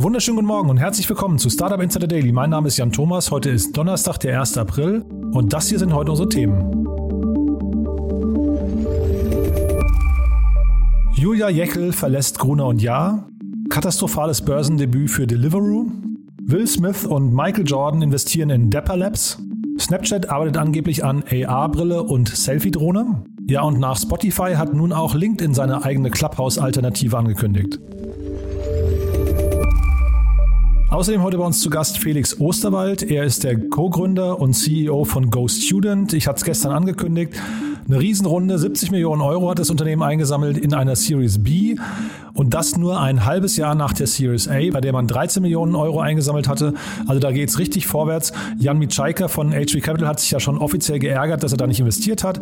Einen wunderschönen guten Morgen und herzlich willkommen zu Startup Insider Daily. Mein Name ist Jan Thomas. Heute ist Donnerstag, der 1. April und das hier sind heute unsere Themen. Julia Jeckel verlässt Gruner und Jahr. Katastrophales Börsendebüt für Deliveroo. Will Smith und Michael Jordan investieren in Dapper Labs. Snapchat arbeitet angeblich an AR-Brille und Selfie-Drohne. Ja, und nach Spotify hat nun auch LinkedIn seine eigene Clubhouse-Alternative angekündigt. Außerdem heute bei uns zu Gast Felix Osterwald. Er ist der Co-Gründer und CEO von GoStudent. Ich hatte es gestern angekündigt. Eine Riesenrunde, 70 Millionen Euro hat das Unternehmen eingesammelt in einer Series B und das nur ein halbes Jahr nach der Series A, bei der man 13 Millionen Euro eingesammelt hatte. Also da geht es richtig vorwärts. Jan Mitschaiker von HV Capital hat sich ja schon offiziell geärgert, dass er da nicht investiert hat.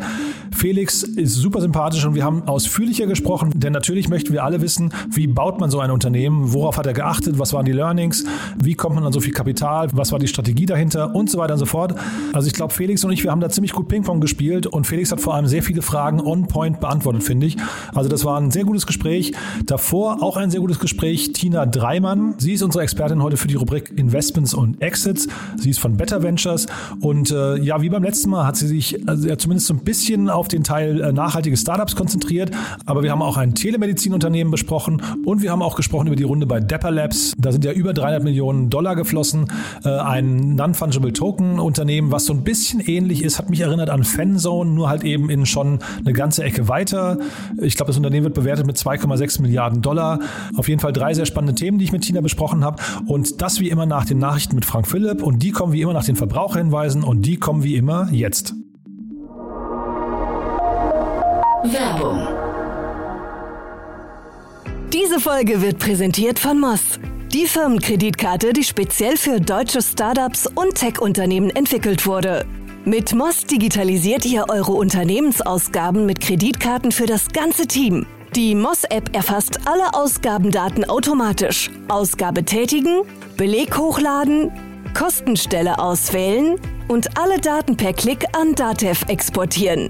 Felix ist super sympathisch und wir haben ausführlicher gesprochen, denn natürlich möchten wir alle wissen, wie baut man so ein Unternehmen, worauf hat er geachtet, was waren die Learnings, wie kommt man an so viel Kapital, was war die Strategie dahinter und so weiter und so fort. Also ich glaube, Felix und ich, wir haben da ziemlich gut Ping-Pong gespielt und Felix hat vor allem allem sehr viele Fragen on point beantwortet, finde ich. Also das war ein sehr gutes Gespräch. Davor auch ein sehr gutes Gespräch. Tina Dreimann, sie ist unsere Expertin heute für die Rubrik Investments und Exits. Sie ist von Better Ventures und äh, ja, wie beim letzten Mal hat sie sich also, ja, zumindest so ein bisschen auf den Teil äh, nachhaltige Startups konzentriert. Aber wir haben auch ein Telemedizinunternehmen besprochen und wir haben auch gesprochen über die Runde bei Dapper Labs. Da sind ja über 300 Millionen Dollar geflossen. Äh, ein Non-Fungible Token Unternehmen, was so ein bisschen ähnlich ist, hat mich erinnert an Fanzone, nur halt eben in schon eine ganze Ecke weiter. Ich glaube, das Unternehmen wird bewertet mit 2,6 Milliarden Dollar. Auf jeden Fall drei sehr spannende Themen, die ich mit Tina besprochen habe. Und das wie immer nach den Nachrichten mit Frank Philipp. Und die kommen wie immer nach den Verbraucherhinweisen. Und die kommen wie immer jetzt. Werbung. Diese Folge wird präsentiert von Moss. Die Firmenkreditkarte, die speziell für deutsche Startups und Tech-Unternehmen entwickelt wurde. Mit Moss digitalisiert ihr eure Unternehmensausgaben mit Kreditkarten für das ganze Team. Die Moss-App erfasst alle Ausgabendaten automatisch. Ausgabe tätigen, Beleg hochladen, Kostenstelle auswählen und alle Daten per Klick an Datev exportieren.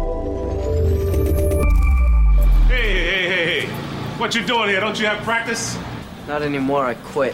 What you doing here? Don't you have practice? Not anymore, I quit.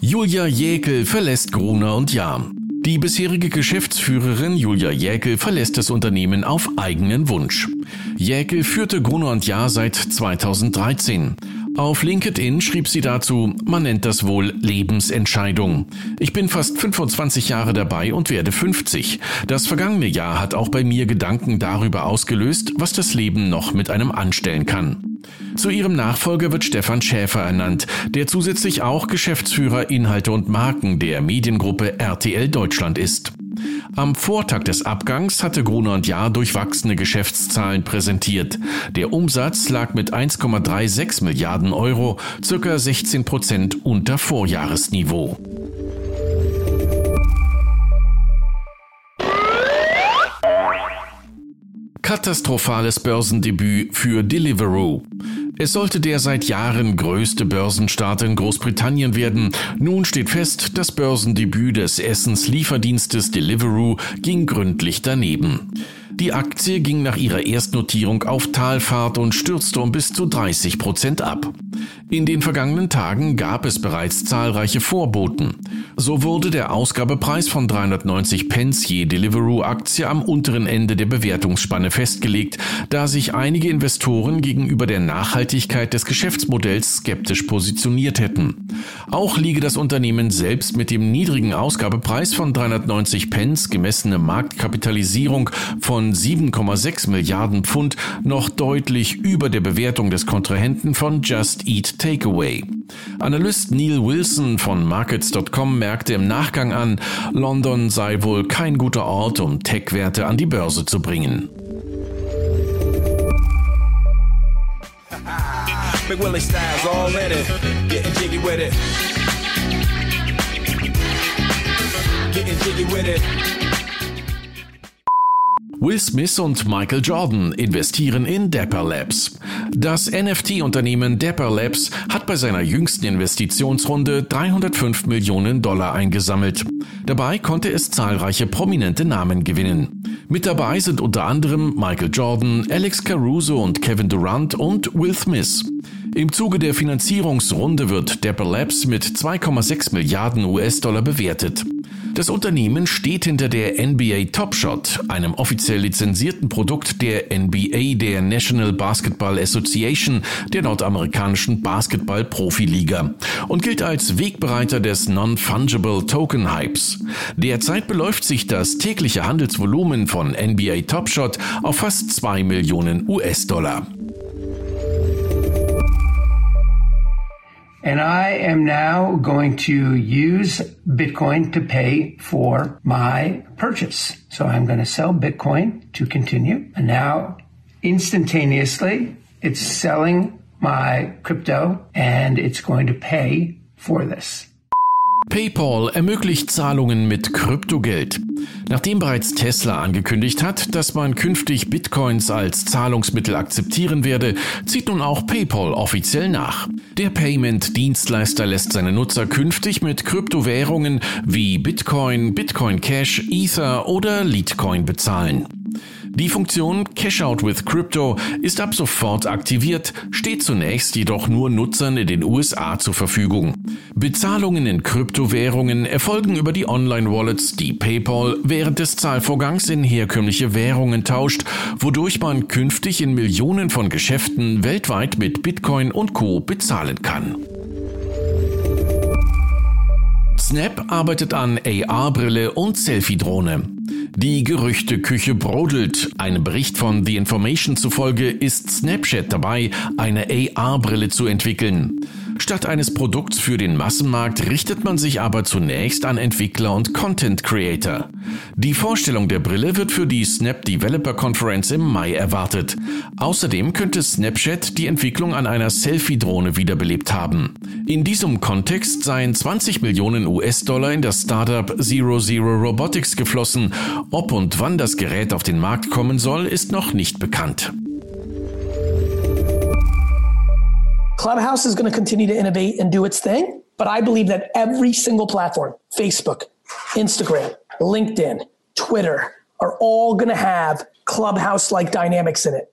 Julia Jäkel verlässt Gruner und Jahr. Die bisherige Geschäftsführerin Julia Jäkel verlässt das Unternehmen auf eigenen Wunsch. Jäkel führte Gruner und Jahr seit 2013. Auf LinkedIn schrieb sie dazu, man nennt das wohl Lebensentscheidung. Ich bin fast 25 Jahre dabei und werde 50. Das vergangene Jahr hat auch bei mir Gedanken darüber ausgelöst, was das Leben noch mit einem anstellen kann. Zu ihrem Nachfolger wird Stefan Schäfer ernannt, der zusätzlich auch Geschäftsführer Inhalte und Marken der Mediengruppe RTL Deutschland ist. Am Vortag des Abgangs hatte Gruner und Jahr durchwachsene Geschäftszahlen präsentiert. Der Umsatz lag mit 1,36 Milliarden Euro, circa 16 Prozent unter Vorjahresniveau. Katastrophales Börsendebüt für Deliveroo. Es sollte der seit Jahren größte Börsenstart in Großbritannien werden. Nun steht fest, das Börsendebüt des Essenslieferdienstes Deliveroo ging gründlich daneben. Die Aktie ging nach ihrer Erstnotierung auf Talfahrt und stürzte um bis zu 30 Prozent ab. In den vergangenen Tagen gab es bereits zahlreiche Vorboten. So wurde der Ausgabepreis von 390 Pence je Deliveroo-Aktie am unteren Ende der Bewertungsspanne festgelegt, da sich einige Investoren gegenüber der Nachhaltigkeit des Geschäftsmodells skeptisch positioniert hätten. Auch liege das Unternehmen selbst mit dem niedrigen Ausgabepreis von 390 Pence gemessene Marktkapitalisierung von 7,6 Milliarden Pfund noch deutlich über der Bewertung des Kontrahenten von Just Eat Takeaway. Analyst Neil Wilson von Markets.com merkte im Nachgang an, London sei wohl kein guter Ort, um Tech-Werte an die Börse zu bringen. Will Smith und Michael Jordan investieren in Dapper Labs. Das NFT-Unternehmen Dapper Labs hat bei seiner jüngsten Investitionsrunde 305 Millionen Dollar eingesammelt. Dabei konnte es zahlreiche prominente Namen gewinnen. Mit dabei sind unter anderem Michael Jordan, Alex Caruso und Kevin Durant und Will Smith. Im Zuge der Finanzierungsrunde wird Dapper Labs mit 2,6 Milliarden US-Dollar bewertet. Das Unternehmen steht hinter der NBA Top Shot, einem offiziell lizenzierten Produkt der NBA, der National Basketball Association, der nordamerikanischen Basketball-Profiliga, und gilt als Wegbereiter des Non-Fungible Token Hypes. Derzeit beläuft sich das tägliche Handelsvolumen von NBA Top Shot auf fast 2 Millionen US-Dollar. And I am now going to use Bitcoin to pay for my purchase. So I'm going to sell Bitcoin to continue. And now instantaneously it's selling my crypto and it's going to pay for this. PayPal ermöglicht Zahlungen mit Kryptogeld. Nachdem bereits Tesla angekündigt hat, dass man künftig Bitcoins als Zahlungsmittel akzeptieren werde, zieht nun auch PayPal offiziell nach. Der Payment-Dienstleister lässt seine Nutzer künftig mit Kryptowährungen wie Bitcoin, Bitcoin Cash, Ether oder Litecoin bezahlen. Die Funktion Cash Out with Crypto ist ab sofort aktiviert, steht zunächst jedoch nur Nutzern in den USA zur Verfügung. Bezahlungen in Kryptowährungen erfolgen über die Online-Wallets, die PayPal während des Zahlvorgangs in herkömmliche Währungen tauscht, wodurch man künftig in Millionen von Geschäften weltweit mit Bitcoin und Co bezahlen kann. Snap arbeitet an AR-Brille und Selfie-Drohne. Die Gerüchteküche brodelt. Einem Bericht von The Information zufolge ist Snapchat dabei, eine AR-Brille zu entwickeln. Statt eines Produkts für den Massenmarkt richtet man sich aber zunächst an Entwickler und Content Creator. Die Vorstellung der Brille wird für die Snap Developer Conference im Mai erwartet. Außerdem könnte Snapchat die Entwicklung an einer Selfie-Drohne wiederbelebt haben. In diesem Kontext seien 20 Millionen US-Dollar in das Startup Zero Zero Robotics geflossen. Ob und wann das Gerät auf den Markt kommen soll, ist noch nicht bekannt. Clubhouse is going to continue to innovate and do its thing, but I believe that every single platform, Facebook, Instagram, LinkedIn, Twitter, are all going to have Clubhouse like dynamics in it.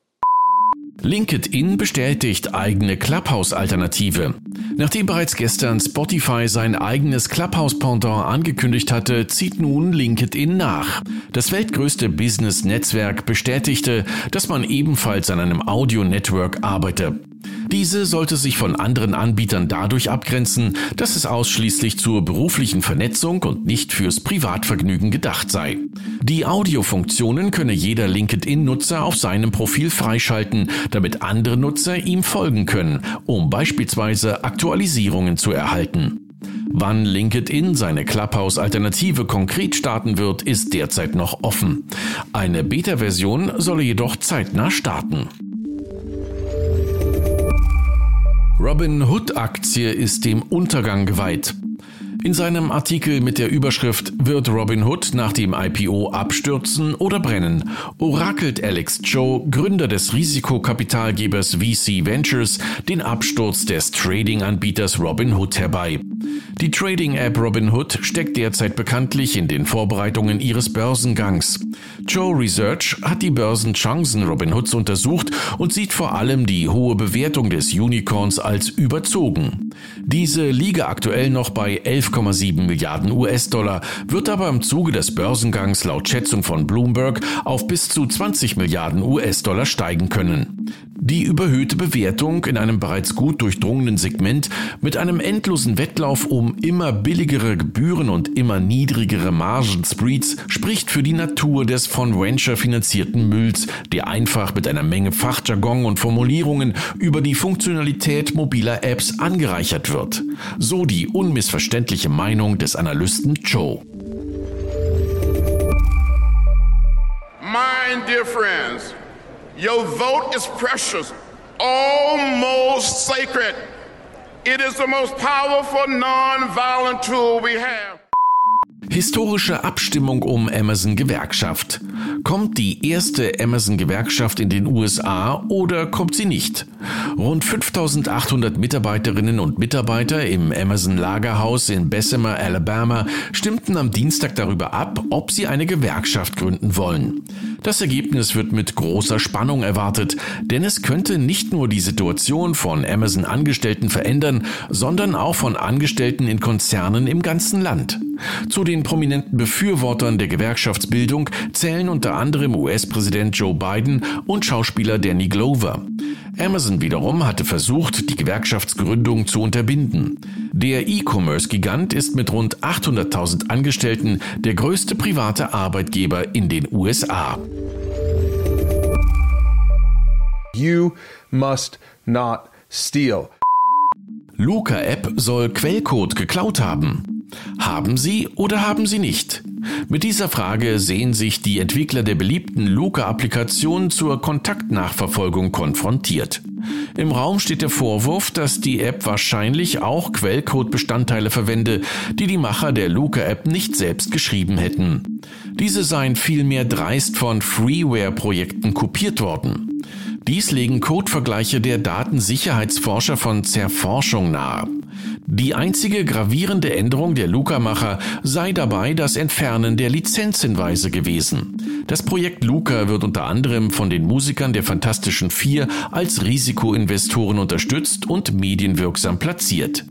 LinkedIn bestätigt eigene Clubhouse-Alternative. Nachdem bereits gestern Spotify sein eigenes Clubhouse-Pendant angekündigt hatte, zieht nun LinkedIn nach. Das weltgrößte Business-Netzwerk bestätigte, dass man ebenfalls an einem Audio-Network arbeite. Diese sollte sich von anderen Anbietern dadurch abgrenzen, dass es ausschließlich zur beruflichen Vernetzung und nicht fürs Privatvergnügen gedacht sei. Die Audiofunktionen könne jeder LinkedIn-Nutzer auf seinem Profil freischalten, damit andere Nutzer ihm folgen können, um beispielsweise Aktualisierungen zu erhalten. Wann LinkedIn seine Clubhouse-Alternative konkret starten wird, ist derzeit noch offen. Eine Beta-Version solle jedoch zeitnah starten. Robin Hood Aktie ist dem Untergang geweiht. In seinem Artikel mit der Überschrift Wird Robin Hood nach dem IPO abstürzen oder brennen? orakelt Alex Cho, Gründer des Risikokapitalgebers VC Ventures, den Absturz des Trading-Anbieters Robin Hood herbei. Die Trading-App Robinhood steckt derzeit bekanntlich in den Vorbereitungen ihres Börsengangs. Joe Research hat die Börsenchancen Robinhoods untersucht und sieht vor allem die hohe Bewertung des Unicorns als überzogen. Diese liege aktuell noch bei 11,7 Milliarden US-Dollar, wird aber im Zuge des Börsengangs laut Schätzung von Bloomberg auf bis zu 20 Milliarden US-Dollar steigen können. Die überhöhte Bewertung in einem bereits gut durchdrungenen Segment mit einem endlosen Wettlauf um immer billigere Gebühren und immer niedrigere Margenspreads spricht für die Natur des von Venture finanzierten Mülls, der einfach mit einer Menge Fachjargon und Formulierungen über die Funktionalität mobiler Apps angereichert wird. So die unmissverständliche Meinung des Analysten Joe. My dear friends, Your vote is precious, almost sacred. It is the most powerful nonviolent tool we have. Historische Abstimmung um Amazon-Gewerkschaft. Kommt die erste Amazon-Gewerkschaft in den USA oder kommt sie nicht? Rund 5800 Mitarbeiterinnen und Mitarbeiter im Amazon-Lagerhaus in Bessemer, Alabama stimmten am Dienstag darüber ab, ob sie eine Gewerkschaft gründen wollen. Das Ergebnis wird mit großer Spannung erwartet, denn es könnte nicht nur die Situation von Amazon-Angestellten verändern, sondern auch von Angestellten in Konzernen im ganzen Land. Zu den prominenten Befürwortern der Gewerkschaftsbildung zählen unter anderem US-Präsident Joe Biden und Schauspieler Danny Glover. Amazon wiederum hatte versucht, die Gewerkschaftsgründung zu unterbinden. Der E-Commerce-Gigant ist mit rund 800.000 Angestellten der größte private Arbeitgeber in den USA. You must not steal. Luca-App soll Quellcode geklaut haben. Haben sie oder haben sie nicht? Mit dieser Frage sehen sich die Entwickler der beliebten Luca-Applikation zur Kontaktnachverfolgung konfrontiert. Im Raum steht der Vorwurf, dass die App wahrscheinlich auch Quellcode-Bestandteile verwende, die die Macher der Luca-App nicht selbst geschrieben hätten. Diese seien vielmehr dreist von Freeware-Projekten kopiert worden. Dies legen Codevergleiche der Datensicherheitsforscher von Zerforschung nahe. Die einzige gravierende Änderung der Luca-Macher sei dabei das Entfernen der Lizenzhinweise gewesen. Das Projekt Luca wird unter anderem von den Musikern der Fantastischen Vier als Risikoinvestoren unterstützt und medienwirksam platziert.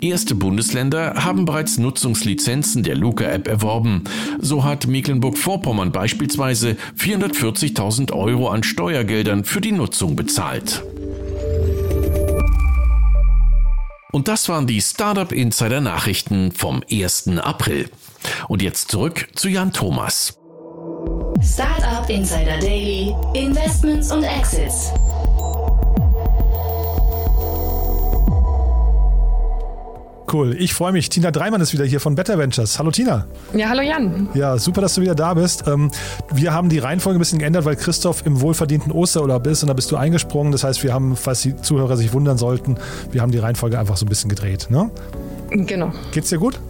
Erste Bundesländer haben bereits Nutzungslizenzen der Luca-App erworben. So hat Mecklenburg-Vorpommern beispielsweise 440.000 Euro an Steuergeldern für die Nutzung bezahlt. Und das waren die Startup Insider Nachrichten vom 1. April. Und jetzt zurück zu Jan Thomas. Startup Insider Daily, Investments und Exits. Cool. Ich freue mich. Tina Dreimann ist wieder hier von Better Ventures. Hallo Tina. Ja, hallo Jan. Ja, super, dass du wieder da bist. Ähm, wir haben die Reihenfolge ein bisschen geändert, weil Christoph im wohlverdienten Osterurlaub ist und da bist du eingesprungen. Das heißt, wir haben, falls die Zuhörer sich wundern sollten, wir haben die Reihenfolge einfach so ein bisschen gedreht. Ne? Genau. Geht's dir gut?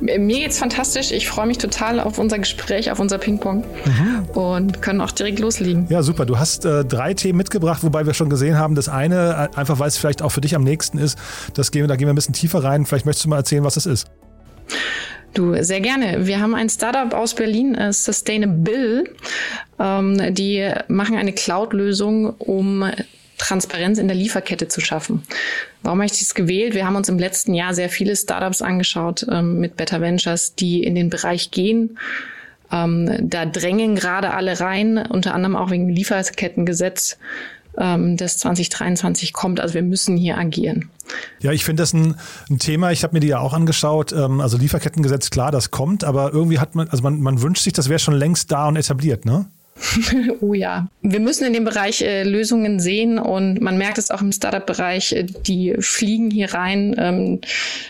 Mir geht's fantastisch. Ich freue mich total auf unser Gespräch, auf unser Ping-Pong mhm. und können auch direkt loslegen. Ja, super. Du hast äh, drei Themen mitgebracht, wobei wir schon gesehen haben, das eine, äh, einfach weil es vielleicht auch für dich am nächsten ist, das gehen, da gehen wir ein bisschen tiefer rein. Vielleicht möchtest du mal erzählen, was das ist. Du, sehr gerne. Wir haben ein Startup aus Berlin, äh, Sustainable. Ähm, die machen eine Cloud-Lösung, um Transparenz in der Lieferkette zu schaffen. Warum habe ich das gewählt? Wir haben uns im letzten Jahr sehr viele Startups angeschaut ähm, mit Better Ventures, die in den Bereich gehen. Ähm, da drängen gerade alle rein, unter anderem auch wegen Lieferkettengesetz, ähm, das 2023 kommt. Also wir müssen hier agieren. Ja, ich finde das ein, ein, Thema. Ich habe mir die ja auch angeschaut. Ähm, also Lieferkettengesetz, klar, das kommt, aber irgendwie hat man, also man, man wünscht sich, das wäre schon längst da und etabliert, ne? oh ja. Wir müssen in dem Bereich äh, Lösungen sehen und man merkt es auch im Startup-Bereich, äh, die fliegen hier rein ähm,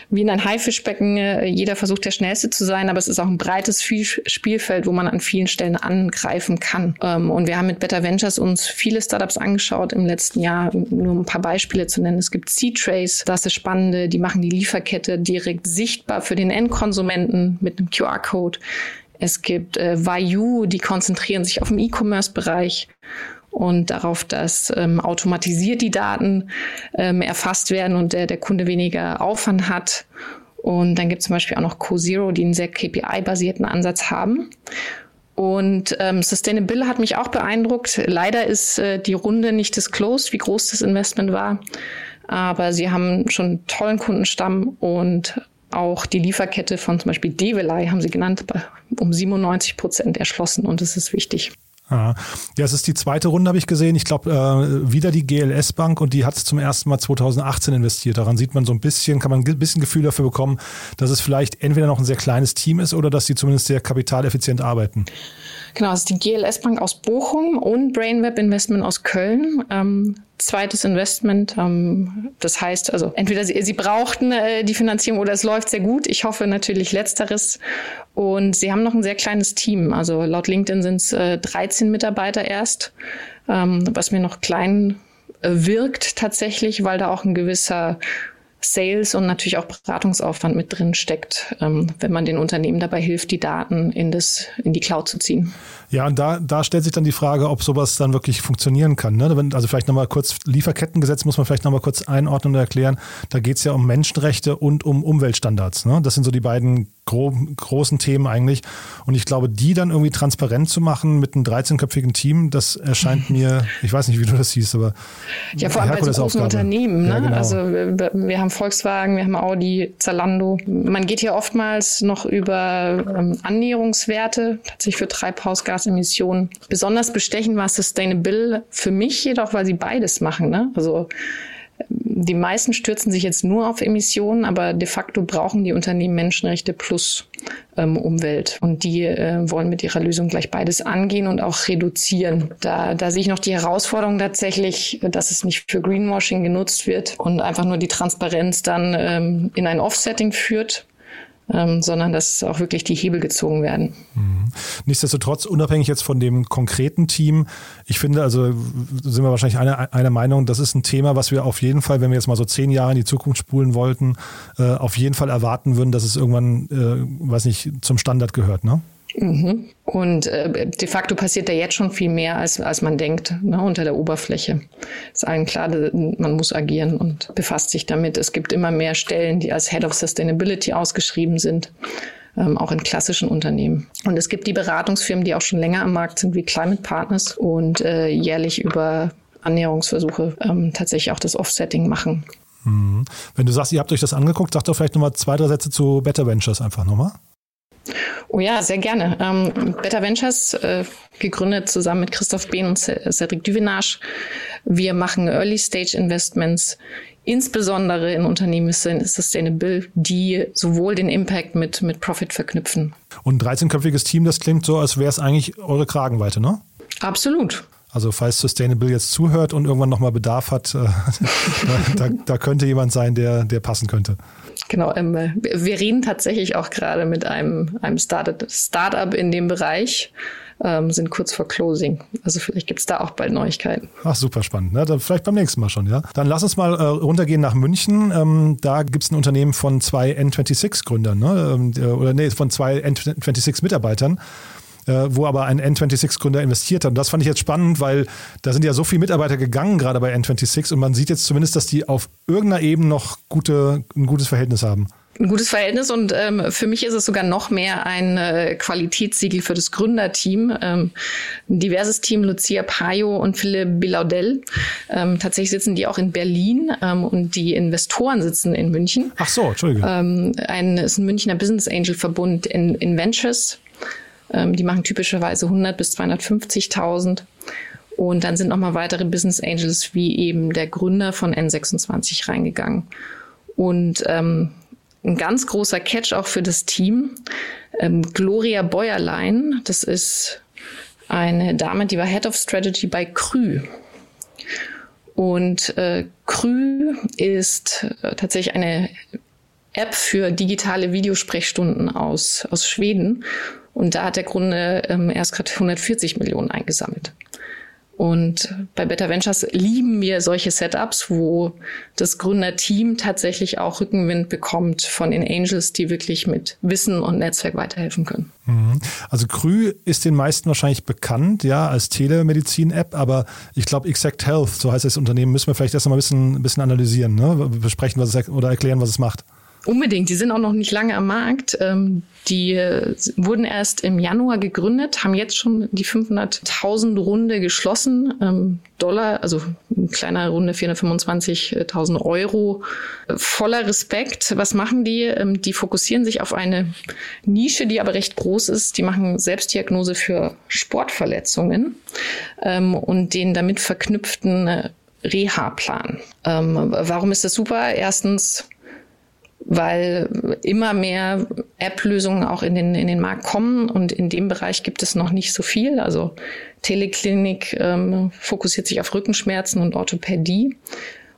wie in ein Haifischbecken. Äh, jeder versucht der Schnellste zu sein, aber es ist auch ein breites Spielfeld, wo man an vielen Stellen angreifen kann. Ähm, und wir haben mit Better Ventures uns viele Startups angeschaut im letzten Jahr, nur ein paar Beispiele zu nennen. Es gibt C-Trace, das ist spannende, die machen die Lieferkette direkt sichtbar für den Endkonsumenten mit einem QR-Code. Es gibt äh, Vayu, die konzentrieren sich auf den E-Commerce-Bereich und darauf, dass ähm, automatisiert die Daten ähm, erfasst werden und der, der Kunde weniger Aufwand hat. Und dann gibt es zum Beispiel auch noch CoZero, die einen sehr KPI-basierten Ansatz haben. Und ähm, Sustainable hat mich auch beeindruckt. Leider ist äh, die Runde nicht disclosed, wie groß das Investment war. Aber sie haben schon einen tollen Kundenstamm und auch die Lieferkette von zum Beispiel Develei haben sie genannt, um 97 Prozent erschlossen und das ist wichtig. Ja, es ist die zweite Runde, habe ich gesehen. Ich glaube, äh, wieder die GLS Bank und die hat zum ersten Mal 2018 investiert. Daran sieht man so ein bisschen, kann man ein bisschen Gefühl dafür bekommen, dass es vielleicht entweder noch ein sehr kleines Team ist oder dass sie zumindest sehr kapitaleffizient arbeiten. Genau, das ist die GLS Bank aus Bochum und Brainweb Investment aus Köln. Ähm, zweites Investment. Ähm, das heißt, also entweder sie, sie brauchten äh, die Finanzierung oder es läuft sehr gut. Ich hoffe natürlich letzteres. Und sie haben noch ein sehr kleines Team. Also laut LinkedIn sind es äh, 13 Mitarbeiter erst, ähm, was mir noch klein äh, wirkt tatsächlich, weil da auch ein gewisser Sales und natürlich auch Beratungsaufwand mit drin steckt, ähm, wenn man den Unternehmen dabei hilft, die Daten in, das, in die Cloud zu ziehen. Ja, und da, da stellt sich dann die Frage, ob sowas dann wirklich funktionieren kann. Ne? Also vielleicht nochmal kurz, Lieferkettengesetz muss man vielleicht nochmal kurz einordnen und erklären. Da geht es ja um Menschenrechte und um Umweltstandards. Ne? Das sind so die beiden gro großen Themen eigentlich. Und ich glaube, die dann irgendwie transparent zu machen mit einem 13-köpfigen Team, das erscheint mir, ich weiß nicht, wie du das siehst, aber. Ja, vor allem bei so großen Unternehmen. Ne? Ja, genau. Also wir, haben Volkswagen, wir haben Audi, Zalando. Man geht hier oftmals noch über ähm, Annäherungswerte, tatsächlich für Treibhausgasemissionen. Besonders bestechend war Sustainable für mich jedoch, weil sie beides machen. Ne? Also die meisten stürzen sich jetzt nur auf Emissionen, aber de facto brauchen die Unternehmen Menschenrechte plus ähm, Umwelt. Und die äh, wollen mit ihrer Lösung gleich beides angehen und auch reduzieren. Da, da sehe ich noch die Herausforderung tatsächlich, dass es nicht für Greenwashing genutzt wird und einfach nur die Transparenz dann ähm, in ein Offsetting führt ähm, sondern dass auch wirklich die Hebel gezogen werden. Mhm. Nichtsdestotrotz, unabhängig jetzt von dem konkreten Team, ich finde, also sind wir wahrscheinlich einer eine Meinung, das ist ein Thema, was wir auf jeden Fall, wenn wir jetzt mal so zehn Jahre in die Zukunft spulen wollten, äh, auf jeden Fall erwarten würden, dass es irgendwann, äh, weiß nicht, zum Standard gehört, ne? Mhm. Und äh, de facto passiert da jetzt schon viel mehr, als, als man denkt, ne, unter der Oberfläche. Ist allen klar, man muss agieren und befasst sich damit. Es gibt immer mehr Stellen, die als Head of Sustainability ausgeschrieben sind, ähm, auch in klassischen Unternehmen. Und es gibt die Beratungsfirmen, die auch schon länger am Markt sind, wie Climate Partners und äh, jährlich über Annäherungsversuche ähm, tatsächlich auch das Offsetting machen. Mhm. Wenn du sagst, ihr habt euch das angeguckt, sag doch vielleicht nochmal zwei, drei Sätze zu Better Ventures einfach nochmal. Oh ja, sehr gerne. Ähm, Better Ventures, äh, gegründet zusammen mit Christoph Behn und Cedric Duvenage. Wir machen Early Stage Investments, insbesondere in Unternehmen Sustainable, die sowohl den Impact mit, mit Profit verknüpfen. Und 13-köpfiges Team, das klingt so, als wäre es eigentlich eure Kragenweite, ne? Absolut. Also falls Sustainable jetzt zuhört und irgendwann nochmal Bedarf hat, äh, da, da, könnte jemand sein, der, der passen könnte. Genau, ähm, wir reden tatsächlich auch gerade mit einem, einem Startup, Startup in dem Bereich, ähm, sind kurz vor Closing. Also vielleicht gibt es da auch bald Neuigkeiten. Ach, super spannend. Ne? Dann vielleicht beim nächsten Mal schon, ja. Dann lass uns mal äh, runtergehen nach München. Ähm, da gibt es ein Unternehmen von zwei N26-Gründern, ne? Ähm, oder nee, von zwei N26-Mitarbeitern äh, wo aber ein N26-Gründer investiert hat. Und das fand ich jetzt spannend, weil da sind ja so viele Mitarbeiter gegangen, gerade bei N26, und man sieht jetzt zumindest, dass die auf irgendeiner Ebene noch gute, ein gutes Verhältnis haben ein gutes Verhältnis und ähm, für mich ist es sogar noch mehr ein äh, Qualitätssiegel für das Gründerteam. Ähm, ein diverses Team, Lucia Payo und Philipp Bilaudel. Ähm, tatsächlich sitzen die auch in Berlin ähm, und die Investoren sitzen in München. Ach so, Entschuldige. Ähm, ein, ist ein Münchner Business Angel Verbund in, in Ventures. Ähm, die machen typischerweise 100 bis 250.000. Und dann sind nochmal weitere Business Angels wie eben der Gründer von N26 reingegangen. Und ähm, ein ganz großer Catch auch für das Team. Ähm, Gloria Bäuerlein, das ist eine Dame, die war Head of Strategy bei Krü. Und äh, Krü ist äh, tatsächlich eine App für digitale Videosprechstunden aus, aus Schweden. Und da hat der Grunde ähm, erst gerade 140 Millionen eingesammelt. Und bei Better Ventures lieben wir solche Setups, wo das Gründerteam tatsächlich auch Rückenwind bekommt von den Angels, die wirklich mit Wissen und Netzwerk weiterhelfen können. Mhm. Also Krü ist den meisten wahrscheinlich bekannt, ja, als Telemedizin-App, aber ich glaube Exact Health, so heißt das Unternehmen, müssen wir vielleicht erst mal ein bisschen, ein bisschen analysieren, ne? besprechen was es, oder erklären, was es macht. Unbedingt. Die sind auch noch nicht lange am Markt. Ähm, die äh, wurden erst im Januar gegründet, haben jetzt schon die 500.000 Runde geschlossen. Ähm, Dollar, also eine kleine Runde 425.000 Euro. Voller Respekt. Was machen die? Ähm, die fokussieren sich auf eine Nische, die aber recht groß ist. Die machen Selbstdiagnose für Sportverletzungen und den damit verknüpften äh, Reha-Plan. warum ist das super? Erstens, weil immer mehr App-Lösungen auch in den, in den Markt kommen und in dem Bereich gibt es noch nicht so viel. Also Teleklinik ähm, fokussiert sich auf Rückenschmerzen und Orthopädie.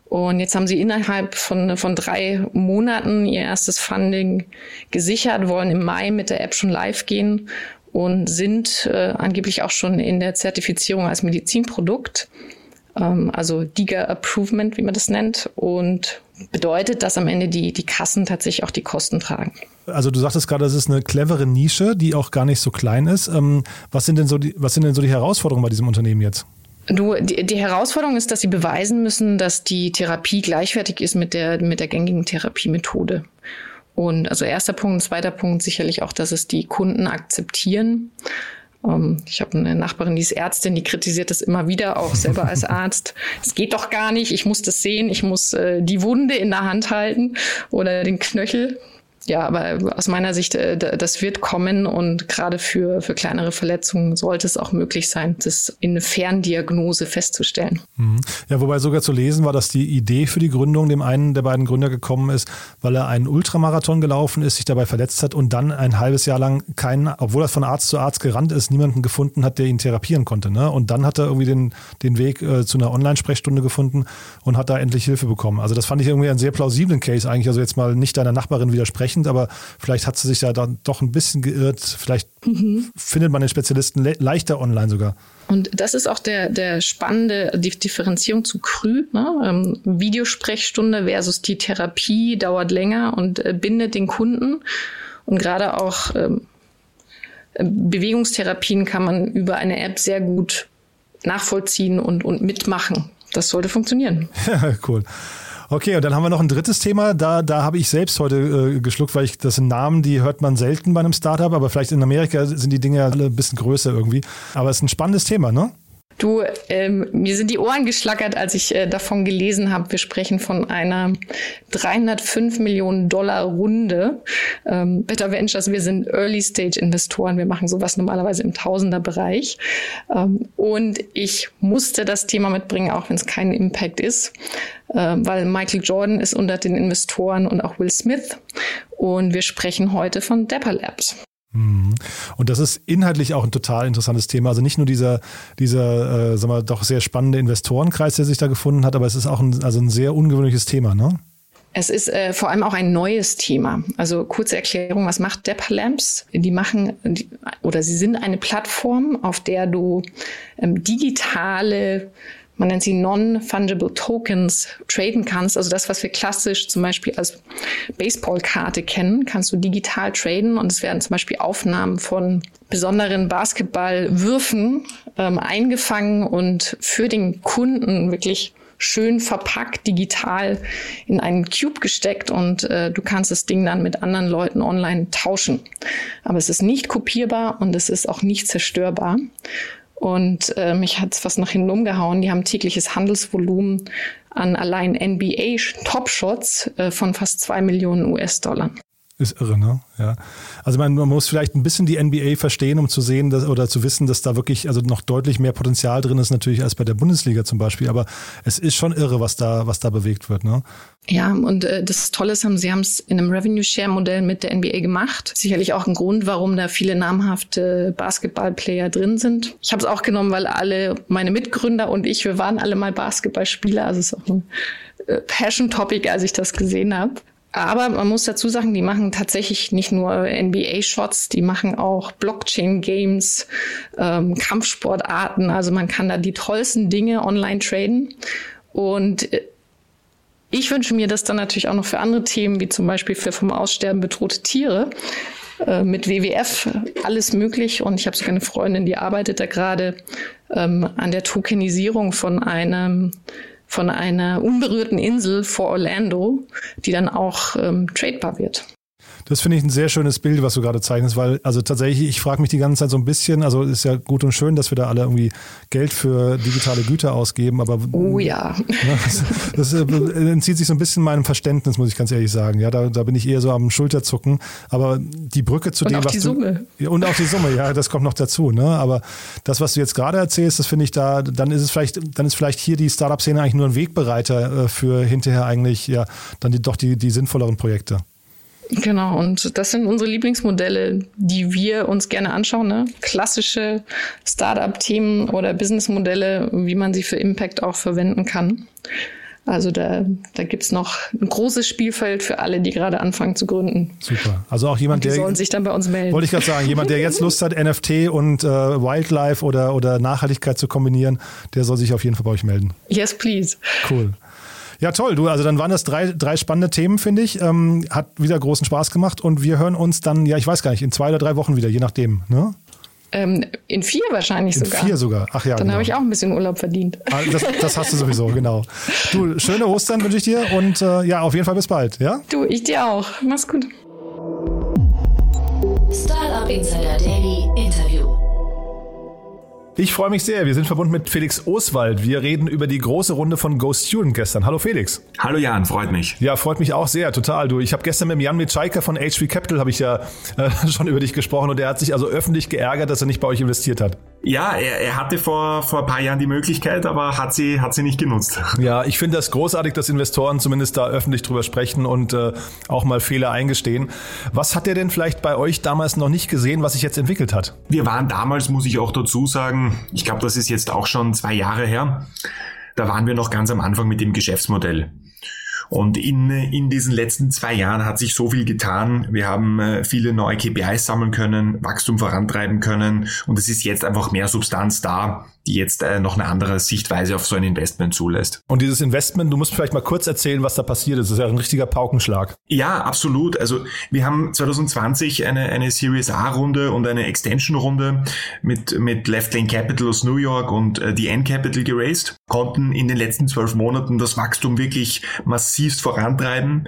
Und jetzt haben sie innerhalb von, von drei Monaten ihr erstes Funding gesichert, wollen im Mai mit der App schon live gehen und sind äh, angeblich auch schon in der Zertifizierung als Medizinprodukt. Ähm, also DIGA Approvement, wie man das nennt, und bedeutet, dass am Ende die, die Kassen tatsächlich auch die Kosten tragen. Also du sagtest gerade, das ist eine clevere Nische, die auch gar nicht so klein ist. Ähm, was sind denn so die, was sind denn so die Herausforderungen bei diesem Unternehmen jetzt? Du, die, die Herausforderung ist, dass sie beweisen müssen, dass die Therapie gleichwertig ist mit der, mit der gängigen Therapiemethode. Und also erster Punkt, zweiter Punkt sicherlich auch, dass es die Kunden akzeptieren. Ähm, ich habe eine Nachbarin, die ist Ärztin, die kritisiert das immer wieder, auch selber als Arzt. Es geht doch gar nicht, ich muss das sehen, ich muss äh, die Wunde in der Hand halten oder den Knöchel. Ja, aber aus meiner Sicht, äh, das wird kommen und gerade für, für kleinere Verletzungen sollte es auch möglich sein, das in eine Ferndiagnose festzustellen. Mhm. Ja, wobei sogar zu lesen war, dass die Idee für die Gründung dem einen der beiden Gründer gekommen ist, weil er einen Ultramarathon gelaufen ist, sich dabei verletzt hat und dann ein halbes Jahr lang keinen, obwohl er von Arzt zu Arzt gerannt ist, niemanden gefunden hat, der ihn therapieren konnte. Ne? Und dann hat er irgendwie den, den Weg äh, zu einer Online-Sprechstunde gefunden und hat da endlich Hilfe bekommen. Also das fand ich irgendwie einen sehr plausiblen Case eigentlich. Also jetzt mal nicht deiner Nachbarin widersprechen entsprechend, aber vielleicht hat sie sich ja dann doch ein bisschen geirrt. Vielleicht mhm. findet man den Spezialisten le leichter online sogar. Und das ist auch der, der spannende die Differenzierung zu Krü. Ne? Ähm, Videosprechstunde versus die Therapie dauert länger und äh, bindet den Kunden. Und gerade auch ähm, Bewegungstherapien kann man über eine App sehr gut nachvollziehen und, und mitmachen. Das sollte funktionieren. Ja, cool. Okay, und dann haben wir noch ein drittes Thema. Da, da habe ich selbst heute äh, geschluckt, weil ich das sind Namen, die hört man selten bei einem Startup, aber vielleicht in Amerika sind die Dinge alle ein bisschen größer irgendwie. Aber es ist ein spannendes Thema, ne? Du, ähm, mir sind die Ohren geschlackert, als ich äh, davon gelesen habe. Wir sprechen von einer 305 Millionen Dollar Runde. Ähm, Better Ventures, wir sind Early Stage Investoren. Wir machen sowas normalerweise im Tausenderbereich. Ähm, und ich musste das Thema mitbringen, auch wenn es kein Impact ist, äh, weil Michael Jordan ist unter den Investoren und auch Will Smith. Und wir sprechen heute von Dapper Labs. Mhm. Und das ist inhaltlich auch ein total interessantes Thema. Also nicht nur dieser, dieser, äh, sagen wir, doch sehr spannende Investorenkreis, der sich da gefunden hat, aber es ist auch ein, also ein sehr ungewöhnliches Thema, ne? Es ist äh, vor allem auch ein neues Thema. Also kurze Erklärung, was macht Depper Lamps? Die machen die, oder sie sind eine Plattform, auf der du ähm, digitale man nennt sie Non-Fungible Tokens, traden kannst. Also das, was wir klassisch zum Beispiel als Baseballkarte kennen, kannst du digital traden und es werden zum Beispiel Aufnahmen von besonderen Basketballwürfen ähm, eingefangen und für den Kunden wirklich schön verpackt, digital in einen Cube gesteckt und äh, du kannst das Ding dann mit anderen Leuten online tauschen. Aber es ist nicht kopierbar und es ist auch nicht zerstörbar. Und äh, mich hat es fast nach hinten umgehauen. Die haben tägliches Handelsvolumen an allein NBA Top-Shots äh, von fast zwei Millionen US-Dollar. Ist irre, ne? Ja. Also man, man, muss vielleicht ein bisschen die NBA verstehen, um zu sehen dass, oder zu wissen, dass da wirklich also noch deutlich mehr Potenzial drin ist, natürlich als bei der Bundesliga zum Beispiel. Aber es ist schon irre, was da, was da bewegt wird, ne? Ja, und äh, das Tolle ist, sie haben es in einem Revenue Share Modell mit der NBA gemacht. Sicherlich auch ein Grund, warum da viele namhafte Basketballplayer drin sind. Ich habe es auch genommen, weil alle meine Mitgründer und ich, wir waren alle mal Basketballspieler. Also es ist auch ein äh, Passion Topic, als ich das gesehen habe. Aber man muss dazu sagen, die machen tatsächlich nicht nur NBA-Shots, die machen auch Blockchain-Games, ähm, Kampfsportarten. Also man kann da die tollsten Dinge online traden. Und äh, ich wünsche mir das dann natürlich auch noch für andere Themen, wie zum Beispiel für vom Aussterben bedrohte Tiere. Äh, mit WWF alles möglich. Und ich habe sogar eine Freundin, die arbeitet da gerade ähm, an der Tokenisierung von einem von einer unberührten Insel vor Orlando, die dann auch ähm, tradebar wird. Das finde ich ein sehr schönes Bild, was du gerade zeichnest, weil also tatsächlich, ich frage mich die ganze Zeit so ein bisschen, also ist ja gut und schön, dass wir da alle irgendwie Geld für digitale Güter ausgeben, aber oh ja. Das, das äh, entzieht sich so ein bisschen meinem Verständnis, muss ich ganz ehrlich sagen. Ja, da, da bin ich eher so am Schulterzucken. Aber die Brücke zu und dem, auch was die du, Summe. Und auch die Summe, ja, das kommt noch dazu. Ne? Aber das, was du jetzt gerade erzählst, das finde ich da, dann ist es vielleicht, dann ist vielleicht hier die Startup-Szene eigentlich nur ein Wegbereiter äh, für hinterher eigentlich, ja, dann die, doch die, die sinnvolleren Projekte. Genau, und das sind unsere Lieblingsmodelle, die wir uns gerne anschauen. Ne? Klassische Startup-Themen oder Businessmodelle, wie man sie für Impact auch verwenden kann. Also da, da gibt's noch ein großes Spielfeld für alle, die gerade anfangen zu gründen. Super. Also auch jemand, die der. sollen sich dann bei uns melden. Wollte ich gerade sagen, jemand, der jetzt Lust hat, NFT und äh, Wildlife oder, oder Nachhaltigkeit zu kombinieren, der soll sich auf jeden Fall bei euch melden. Yes, please. Cool. Ja, toll. Du, also dann waren das drei, drei spannende Themen, finde ich. Ähm, hat wieder großen Spaß gemacht und wir hören uns dann, ja, ich weiß gar nicht, in zwei oder drei Wochen wieder, je nachdem. Ne? Ähm, in vier wahrscheinlich in sogar. In vier sogar. Ach ja. Dann genau. habe ich auch ein bisschen Urlaub verdient. Ah, das, das, hast du sowieso, genau. Du, schöne Ostern wünsche ich dir und äh, ja, auf jeden Fall bis bald, ja? Du, ich dir auch. Mach's gut. Startup Insider Daily Interview. Ich freue mich sehr. Wir sind verbunden mit Felix Oswald. Wir reden über die große Runde von Go Student gestern. Hallo Felix. Hallo Jan, freut mich. Ja, freut mich auch sehr, total. Du, ich habe gestern mit Jan Mitschaiker von HV Capital habe ich ja äh, schon über dich gesprochen und er hat sich also öffentlich geärgert, dass er nicht bei euch investiert hat. Ja, er, er hatte vor, vor ein paar Jahren die Möglichkeit, aber hat sie, hat sie nicht genutzt. Ja, ich finde das großartig, dass Investoren zumindest da öffentlich drüber sprechen und äh, auch mal Fehler eingestehen. Was hat er denn vielleicht bei euch damals noch nicht gesehen, was sich jetzt entwickelt hat? Wir waren damals, muss ich auch dazu sagen, ich glaube, das ist jetzt auch schon zwei Jahre her, da waren wir noch ganz am Anfang mit dem Geschäftsmodell. Und in, in diesen letzten zwei Jahren hat sich so viel getan. Wir haben äh, viele neue KPIs sammeln können, Wachstum vorantreiben können und es ist jetzt einfach mehr Substanz da, die jetzt äh, noch eine andere Sichtweise auf so ein Investment zulässt. Und dieses Investment, du musst vielleicht mal kurz erzählen, was da passiert ist. Das ist ja ein richtiger Paukenschlag. Ja, absolut. Also wir haben 2020 eine, eine Series A-Runde und eine Extension-Runde mit, mit Left Lane Capital aus New York und äh, die N Capital geraced, konnten in den letzten zwölf Monaten das Wachstum wirklich massivst vorantreiben,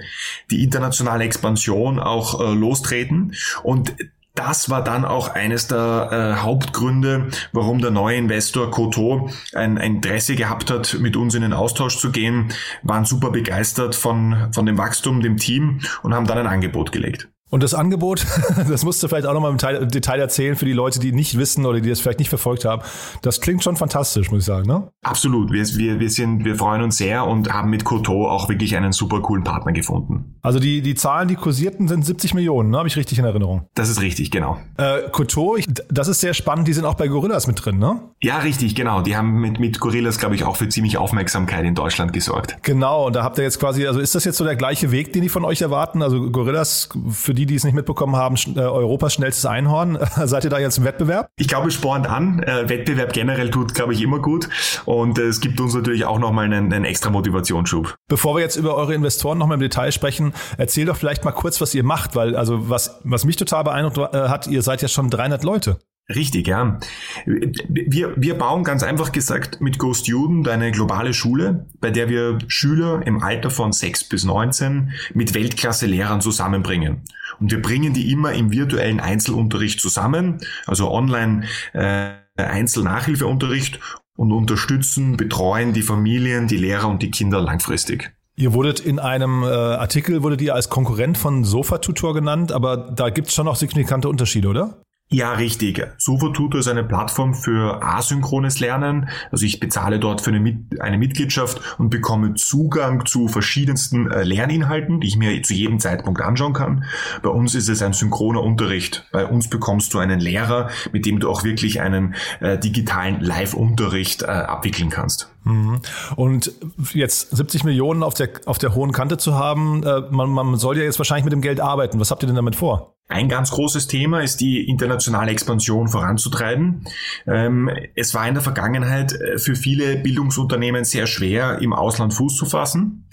die internationale Expansion auch äh, lostreten und das war dann auch eines der äh, Hauptgründe, warum der neue Investor Koto ein, ein Interesse gehabt hat, mit uns in den Austausch zu gehen, waren super begeistert von, von dem Wachstum, dem Team und haben dann ein Angebot gelegt. Und das Angebot, das musst du vielleicht auch nochmal im Detail erzählen für die Leute, die nicht wissen oder die das vielleicht nicht verfolgt haben. Das klingt schon fantastisch, muss ich sagen, ne? Absolut. Wir, wir, wir, sind, wir freuen uns sehr und haben mit Coteau auch wirklich einen super coolen Partner gefunden. Also die, die Zahlen, die kursierten, sind 70 Millionen, ne? Habe ich richtig in Erinnerung? Das ist richtig, genau. Äh, Coteau, ich, das ist sehr spannend, die sind auch bei Gorillas mit drin, ne? Ja, richtig, genau. Die haben mit, mit Gorillas, glaube ich, auch für ziemlich Aufmerksamkeit in Deutschland gesorgt. Genau, und da habt ihr jetzt quasi, also ist das jetzt so der gleiche Weg, den die von euch erwarten? Also Gorillas, für die, die es nicht mitbekommen haben, äh, Europas schnellstes Einhorn. Seid ihr da jetzt im Wettbewerb? Ich glaube, es spornt an. Äh, Wettbewerb generell tut, glaube ich, immer gut. Und äh, es gibt uns natürlich auch nochmal einen, einen extra Motivationsschub. Bevor wir jetzt über eure Investoren nochmal im Detail sprechen, erzähl doch vielleicht mal kurz, was ihr macht, weil also was, was mich total beeindruckt äh, hat, ihr seid ja schon 300 Leute. Richtig, ja. Wir, wir bauen ganz einfach gesagt mit Go Student eine globale Schule, bei der wir Schüler im Alter von 6 bis 19 mit Weltklasse-Lehrern zusammenbringen. Und wir bringen die immer im virtuellen Einzelunterricht zusammen, also online äh, Einzelnachhilfeunterricht und unterstützen, betreuen die Familien, die Lehrer und die Kinder langfristig. Ihr wurdet in einem äh, Artikel, wurdet ihr als Konkurrent von Sofa-Tutor genannt, aber da gibt es schon noch signifikante Unterschiede, oder? Ja, richtig. SofaTutor ist eine Plattform für asynchrones Lernen. Also ich bezahle dort für eine, Mit eine Mitgliedschaft und bekomme Zugang zu verschiedensten äh, Lerninhalten, die ich mir zu jedem Zeitpunkt anschauen kann. Bei uns ist es ein synchroner Unterricht. Bei uns bekommst du einen Lehrer, mit dem du auch wirklich einen äh, digitalen Live-Unterricht äh, abwickeln kannst. Mhm. Und jetzt 70 Millionen auf der, auf der hohen Kante zu haben, äh, man, man soll ja jetzt wahrscheinlich mit dem Geld arbeiten. Was habt ihr denn damit vor? Ein ganz großes Thema ist die internationale Expansion voranzutreiben. Ähm, es war in der Vergangenheit äh, für viele Bildungsunternehmen sehr schwer, im Ausland Fuß zu fassen,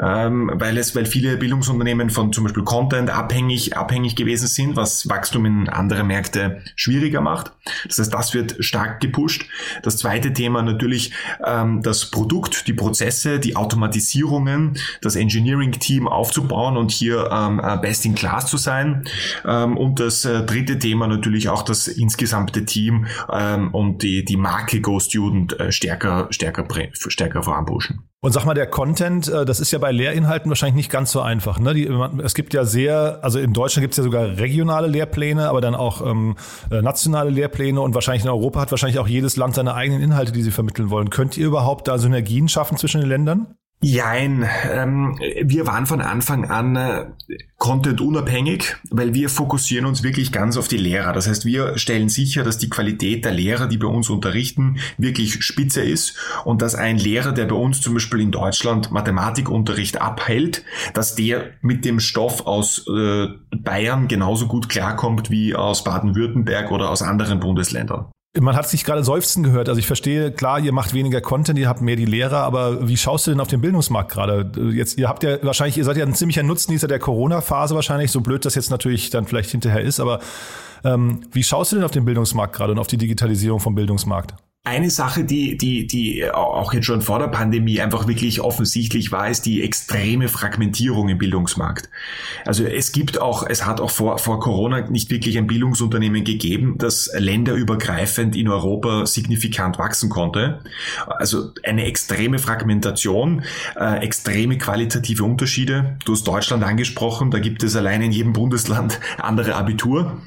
ähm, weil es, weil viele Bildungsunternehmen von zum Beispiel Content abhängig, abhängig gewesen sind, was Wachstum in andere Märkte schwieriger macht. Das heißt, das wird stark gepusht. Das zweite Thema natürlich ähm, das Produkt, die Prozesse, die Automatisierungen, das Engineering-Team aufzubauen und hier best in class zu sein. Ähm, und das äh, dritte Thema natürlich auch das insgesamte Team ähm, und die, die Marke Go Student äh, stärker, stärker, stärker voranpushen. Und sag mal, der Content, äh, das ist ja bei Lehrinhalten wahrscheinlich nicht ganz so einfach. Ne? Die, es gibt ja sehr, also in Deutschland gibt es ja sogar regionale Lehrpläne, aber dann auch ähm, nationale Lehrpläne und wahrscheinlich in Europa hat wahrscheinlich auch jedes Land seine eigenen Inhalte, die sie vermitteln wollen. Könnt ihr überhaupt da Synergien schaffen zwischen den Ländern? Jein, ähm, wir waren von Anfang an äh, Content unabhängig, weil wir fokussieren uns wirklich ganz auf die Lehrer. Das heißt, wir stellen sicher, dass die Qualität der Lehrer, die bei uns unterrichten, wirklich spitze ist und dass ein Lehrer, der bei uns zum Beispiel in Deutschland Mathematikunterricht abhält, dass der mit dem Stoff aus äh, Bayern genauso gut klarkommt wie aus Baden-Württemberg oder aus anderen Bundesländern. Man hat sich gerade seufzen gehört. Also ich verstehe, klar, ihr macht weniger Content, ihr habt mehr die Lehrer, aber wie schaust du denn auf den Bildungsmarkt gerade? Jetzt, ihr habt ja wahrscheinlich, ihr seid ja ein ziemlicher Nutznießer der Corona-Phase wahrscheinlich, so blöd das jetzt natürlich dann vielleicht hinterher ist, aber ähm, wie schaust du denn auf den Bildungsmarkt gerade und auf die Digitalisierung vom Bildungsmarkt? Eine Sache, die, die, die auch jetzt schon vor der Pandemie einfach wirklich offensichtlich war, ist die extreme Fragmentierung im Bildungsmarkt. Also es gibt auch, es hat auch vor, vor Corona nicht wirklich ein Bildungsunternehmen gegeben, das länderübergreifend in Europa signifikant wachsen konnte. Also eine extreme Fragmentation, äh, extreme qualitative Unterschiede. Du hast Deutschland angesprochen, da gibt es allein in jedem Bundesland andere Abitur.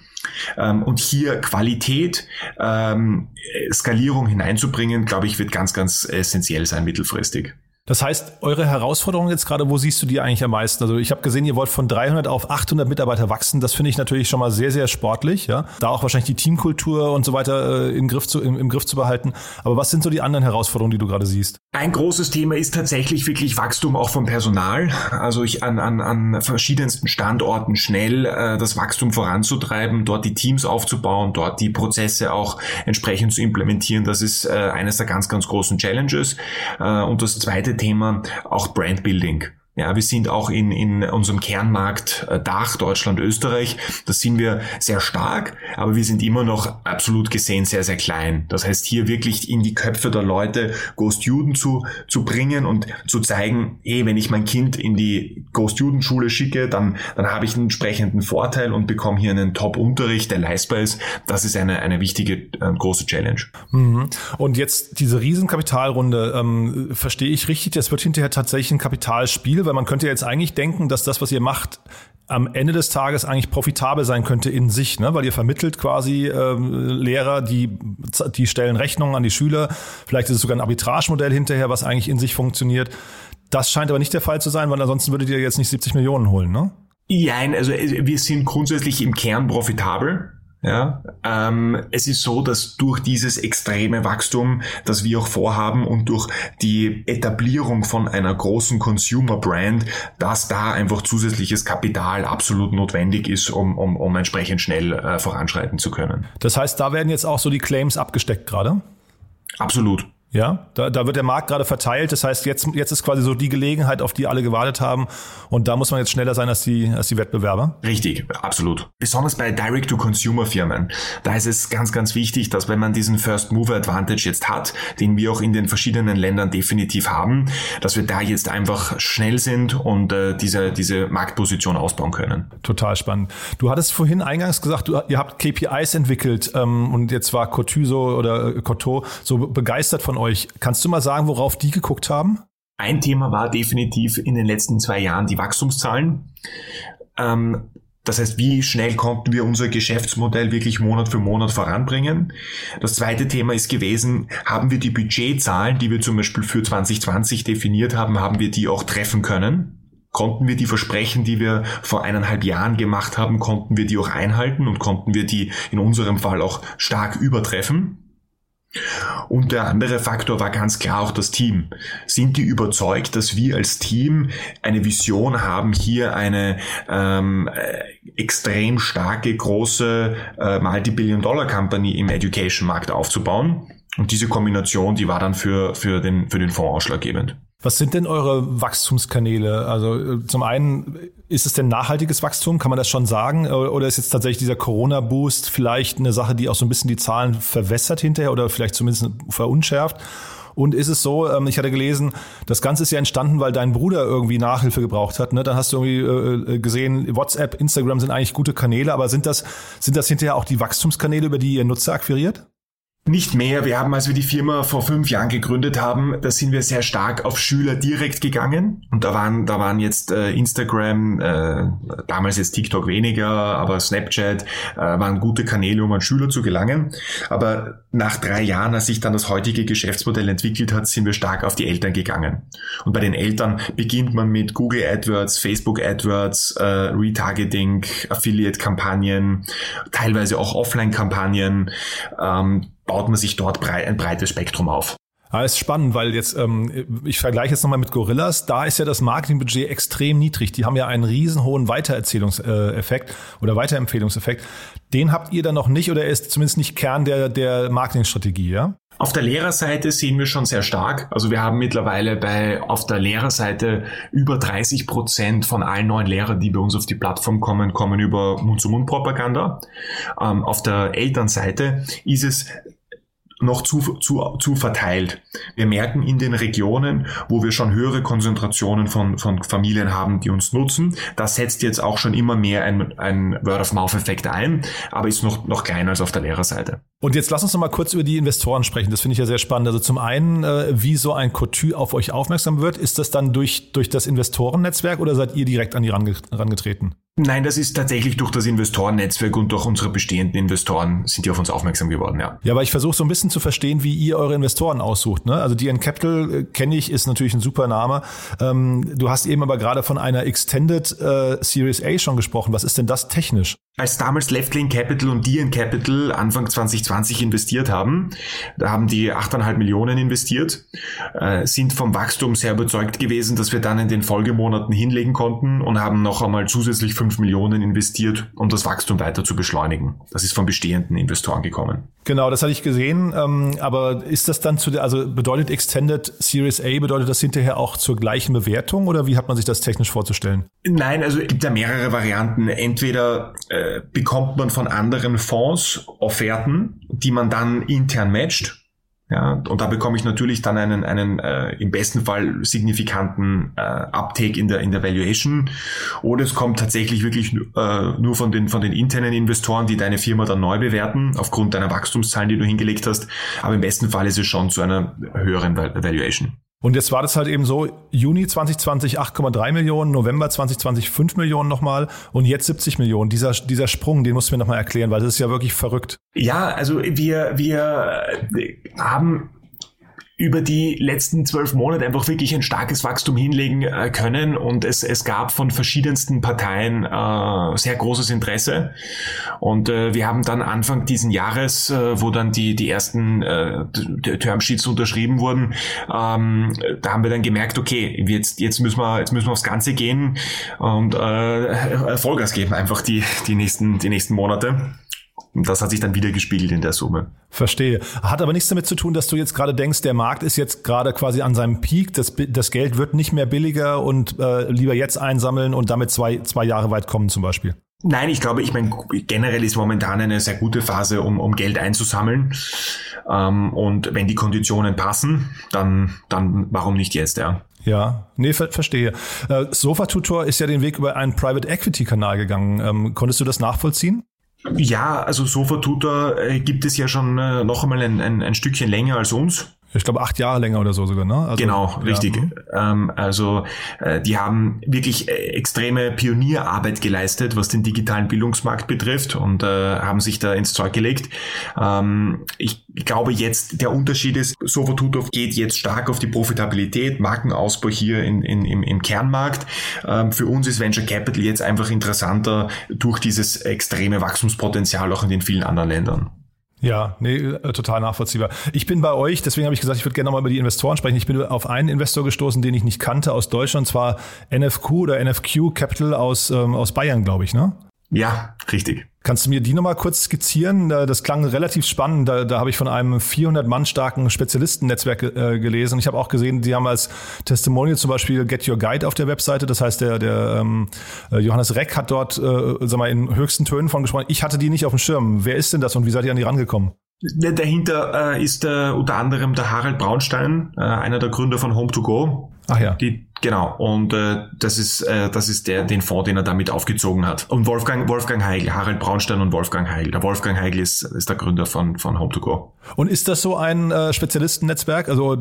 Ähm, und hier Qualität, ähm, Skalierung hineinzubringen, glaube ich, wird ganz, ganz essentiell sein mittelfristig. Das heißt, eure Herausforderung jetzt gerade, wo siehst du die eigentlich am meisten? Also ich habe gesehen, ihr wollt von 300 auf 800 Mitarbeiter wachsen. Das finde ich natürlich schon mal sehr, sehr sportlich. Ja, da auch wahrscheinlich die Teamkultur und so weiter äh, im, Griff zu, im, im Griff zu behalten. Aber was sind so die anderen Herausforderungen, die du gerade siehst? Ein großes Thema ist tatsächlich wirklich Wachstum auch vom Personal. Also ich an, an, an verschiedensten Standorten schnell äh, das Wachstum voranzutreiben, dort die Teams aufzubauen, dort die Prozesse auch entsprechend zu implementieren. Das ist äh, eines der ganz, ganz großen Challenges. Äh, und das zweite Thema auch Brandbuilding. Ja, wir sind auch in, in unserem Kernmarkt äh, Dach, Deutschland, Österreich. Da sind wir sehr stark, aber wir sind immer noch absolut gesehen sehr, sehr klein. Das heißt, hier wirklich in die Köpfe der Leute Ghost Juden zu, zu bringen und zu zeigen, hey, wenn ich mein Kind in die Ghost Juden Schule schicke, dann, dann habe ich einen entsprechenden Vorteil und bekomme hier einen Top-Unterricht, der leistbar ist. Das ist eine, eine wichtige, äh, große Challenge. Mhm. Und jetzt diese Riesenkapitalrunde, ähm, verstehe ich richtig, das wird hinterher tatsächlich ein Kapitalspiel, weil man könnte jetzt eigentlich denken, dass das, was ihr macht, am Ende des Tages eigentlich profitabel sein könnte in sich, ne? weil ihr vermittelt quasi ähm, Lehrer, die, die stellen Rechnungen an die Schüler. Vielleicht ist es sogar ein Arbitragemodell hinterher, was eigentlich in sich funktioniert. Das scheint aber nicht der Fall zu sein, weil ansonsten würdet ihr jetzt nicht 70 Millionen holen, ne? Nein, also wir sind grundsätzlich im Kern profitabel. Ja, ähm, es ist so, dass durch dieses extreme Wachstum, das wir auch vorhaben und durch die Etablierung von einer großen Consumer Brand, dass da einfach zusätzliches Kapital absolut notwendig ist, um, um, um entsprechend schnell äh, voranschreiten zu können. Das heißt, da werden jetzt auch so die Claims abgesteckt gerade? Absolut. Ja, da, da wird der Markt gerade verteilt. Das heißt, jetzt, jetzt ist quasi so die Gelegenheit, auf die alle gewartet haben. Und da muss man jetzt schneller sein als die, als die Wettbewerber. Richtig, absolut. Besonders bei Direct-to-Consumer-Firmen. Da ist es ganz, ganz wichtig, dass wenn man diesen First-Mover-Advantage jetzt hat, den wir auch in den verschiedenen Ländern definitiv haben, dass wir da jetzt einfach schnell sind und äh, diese, diese Marktposition ausbauen können. Total spannend. Du hattest vorhin eingangs gesagt, du, ihr habt KPIs entwickelt ähm, und jetzt war Cotyso oder äh, Coteau so begeistert von euch. Kannst du mal sagen, worauf die geguckt haben? Ein Thema war definitiv in den letzten zwei Jahren die Wachstumszahlen. Ähm, das heißt, wie schnell konnten wir unser Geschäftsmodell wirklich Monat für Monat voranbringen? Das zweite Thema ist gewesen, haben wir die Budgetzahlen, die wir zum Beispiel für 2020 definiert haben, haben wir die auch treffen können? Konnten wir die Versprechen, die wir vor eineinhalb Jahren gemacht haben, konnten wir die auch einhalten und konnten wir die in unserem Fall auch stark übertreffen? Und der andere Faktor war ganz klar auch das Team. Sind die überzeugt, dass wir als Team eine Vision haben, hier eine ähm, äh, extrem starke, große äh, Multi-Billion-Dollar-Company im Education-Markt aufzubauen? Und diese Kombination, die war dann für, für, den, für den Fonds ausschlaggebend. Was sind denn eure Wachstumskanäle? Also äh, zum einen, ist es denn nachhaltiges Wachstum? Kann man das schon sagen? Oder ist jetzt tatsächlich dieser Corona-Boost vielleicht eine Sache, die auch so ein bisschen die Zahlen verwässert hinterher oder vielleicht zumindest verunschärft? Und ist es so, ähm, ich hatte gelesen, das Ganze ist ja entstanden, weil dein Bruder irgendwie Nachhilfe gebraucht hat. Ne? Dann hast du irgendwie äh, gesehen, WhatsApp, Instagram sind eigentlich gute Kanäle, aber sind das, sind das hinterher auch die Wachstumskanäle, über die ihr Nutzer akquiriert? Nicht mehr. Wir haben, als wir die Firma vor fünf Jahren gegründet haben, da sind wir sehr stark auf Schüler direkt gegangen. Und da waren, da waren jetzt äh, Instagram, äh, damals jetzt TikTok weniger, aber Snapchat äh, waren gute Kanäle, um an Schüler zu gelangen. Aber nach drei Jahren, als sich dann das heutige Geschäftsmodell entwickelt hat, sind wir stark auf die Eltern gegangen. Und bei den Eltern beginnt man mit Google AdWords, Facebook AdWords, äh, Retargeting, Affiliate-Kampagnen, teilweise auch Offline-Kampagnen. Ähm, baut man sich dort brei ein breites Spektrum auf. Aber ist spannend, weil jetzt, ähm, ich vergleiche jetzt nochmal mit Gorillas, da ist ja das Marketingbudget extrem niedrig. Die haben ja einen riesen hohen Weitererzählungseffekt oder Weiterempfehlungseffekt. Den habt ihr dann noch nicht oder ist zumindest nicht Kern der, der Marketingstrategie, ja? Auf der Lehrerseite sehen wir schon sehr stark. Also wir haben mittlerweile bei auf der Lehrerseite über 30 Prozent von allen neuen Lehrern, die bei uns auf die Plattform kommen, kommen über Mund-zu-Mund-Propaganda. Ähm, auf der Elternseite ist es noch zu, zu, zu verteilt. Wir merken in den Regionen, wo wir schon höhere Konzentrationen von, von Familien haben, die uns nutzen, da setzt jetzt auch schon immer mehr ein, ein Word-of-Mouth-Effekt ein, aber ist noch, noch kleiner als auf der Lehrerseite. Und jetzt lass uns noch mal kurz über die Investoren sprechen. Das finde ich ja sehr spannend. Also zum einen, äh, wie so ein Coutu auf euch aufmerksam wird. Ist das dann durch, durch das Investorennetzwerk oder seid ihr direkt an die rangetreten? Nein, das ist tatsächlich durch das Investorennetzwerk und durch unsere bestehenden Investoren sind die auf uns aufmerksam geworden, ja. Ja, aber ich versuche so ein bisschen zu verstehen, wie ihr eure Investoren aussucht. Ne? Also DN Capital äh, kenne ich, ist natürlich ein super Name. Ähm, du hast eben aber gerade von einer Extended äh, Series A schon gesprochen. Was ist denn das technisch? Als damals Leftlane Capital und DN Capital Anfang 2020 investiert haben, da haben die 8,5 Millionen investiert, äh, sind vom Wachstum sehr überzeugt gewesen, dass wir dann in den Folgemonaten hinlegen konnten und haben noch einmal zusätzlich 5 Millionen investiert, um das Wachstum weiter zu beschleunigen. Das ist von bestehenden Investoren gekommen. Genau, das hatte ich gesehen. Ähm, aber ist das dann zu der, also bedeutet Extended Series A, bedeutet das hinterher auch zur gleichen Bewertung oder wie hat man sich das technisch vorzustellen? Nein, also es gibt ja mehrere Varianten. Entweder äh, bekommt man von anderen Fonds Offerten, die man dann intern matcht ja, und da bekomme ich natürlich dann einen, einen äh, im besten Fall signifikanten äh, Uptake in der, in der Valuation. Oder es kommt tatsächlich wirklich äh, nur von den, von den internen Investoren, die deine Firma dann neu bewerten, aufgrund deiner Wachstumszahlen, die du hingelegt hast. Aber im besten Fall ist es schon zu einer höheren Valuation. Und jetzt war das halt eben so, Juni 2020 8,3 Millionen, November 2020 5 Millionen nochmal und jetzt 70 Millionen. Dieser, dieser Sprung, den musst du mir nochmal erklären, weil das ist ja wirklich verrückt. Ja, also wir, wir haben über die letzten zwölf Monate einfach wirklich ein starkes Wachstum hinlegen äh, können und es, es gab von verschiedensten Parteien äh, sehr großes Interesse und äh, wir haben dann Anfang diesen Jahres, äh, wo dann die, die ersten äh, Termsheets unterschrieben wurden, ähm, da haben wir dann gemerkt, okay, jetzt, jetzt müssen wir, jetzt müssen wir aufs Ganze gehen und äh, Vollgas geben einfach die, die nächsten, die nächsten Monate. Das hat sich dann wieder gespiegelt in der Summe. Verstehe. Hat aber nichts damit zu tun, dass du jetzt gerade denkst, der Markt ist jetzt gerade quasi an seinem Peak, das, das Geld wird nicht mehr billiger und äh, lieber jetzt einsammeln und damit zwei, zwei Jahre weit kommen zum Beispiel. Nein, ich glaube, ich meine, generell ist momentan eine sehr gute Phase, um, um Geld einzusammeln. Ähm, und wenn die Konditionen passen, dann, dann warum nicht jetzt, ja. Ja, nee, ver verstehe. Äh, Sofa Tutor ist ja den Weg über einen Private Equity Kanal gegangen. Ähm, konntest du das nachvollziehen? Ja, also Sofa Tutor äh, gibt es ja schon äh, noch einmal ein, ein, ein Stückchen länger als uns. Ich glaube acht Jahre länger oder so sogar, ne? Also, genau, richtig. Ja. Ähm, also äh, die haben wirklich äh, extreme Pionierarbeit geleistet, was den digitalen Bildungsmarkt betrifft und äh, haben sich da ins Zeug gelegt. Ähm, ich glaube jetzt, der Unterschied ist, Sofotuto geht jetzt stark auf die Profitabilität, Markenausbau hier in, in, im, im Kernmarkt. Ähm, für uns ist Venture Capital jetzt einfach interessanter durch dieses extreme Wachstumspotenzial auch in den vielen anderen Ländern. Ja, nee, äh, total nachvollziehbar. Ich bin bei euch, deswegen habe ich gesagt, ich würde gerne nochmal über die Investoren sprechen. Ich bin auf einen Investor gestoßen, den ich nicht kannte aus Deutschland, und zwar NFQ oder NFQ Capital aus, ähm, aus Bayern, glaube ich, ne? Ja, richtig. Kannst du mir die nochmal kurz skizzieren? Das klang relativ spannend. Da, da habe ich von einem 400 Mann starken Spezialistennetzwerk äh, gelesen. Ich habe auch gesehen, die haben als Testimonial zum Beispiel Get Your Guide auf der Webseite. Das heißt, der, der ähm, äh, Johannes Reck hat dort, äh, sag mal, in höchsten Tönen von gesprochen. Ich hatte die nicht auf dem Schirm. Wer ist denn das und wie seid ihr an die rangekommen? Dahinter äh, ist äh, unter anderem der Harald Braunstein, äh, einer der Gründer von Home2Go. Ach ja. Die, genau. Und äh, das ist äh, das ist der den Fonds, den er damit aufgezogen hat. Und Wolfgang Wolfgang Heigl, Harald Braunstein und Wolfgang Heigl. Der Wolfgang Heigl ist, ist der Gründer von von Home2Go. Und ist das so ein äh, Spezialistennetzwerk? Also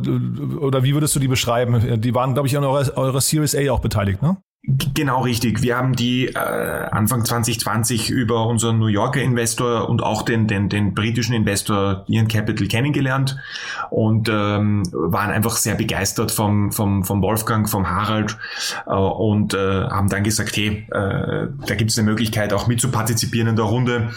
oder wie würdest du die beschreiben? Die waren, glaube ich, an eurer, eurer Series A auch beteiligt, ne? Genau richtig. Wir haben die äh, Anfang 2020 über unseren New Yorker Investor und auch den, den, den britischen Investor Ian Capital kennengelernt und ähm, waren einfach sehr begeistert vom, vom, vom Wolfgang, vom Harald äh, und äh, haben dann gesagt, hey, äh, da gibt es eine Möglichkeit auch mitzupartizipieren in der Runde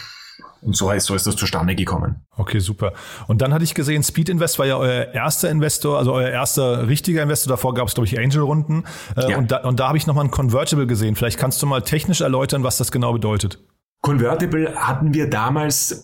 und so ist, so ist das zustande gekommen. Okay, super. Und dann hatte ich gesehen, Speed Invest war ja euer erster Investor, also euer erster richtiger Investor. Davor gab es, glaube ich, Angel-Runden. Äh, ja. Und da, und da habe ich nochmal ein Convertible gesehen. Vielleicht kannst du mal technisch erläutern, was das genau bedeutet. Convertible hatten wir damals,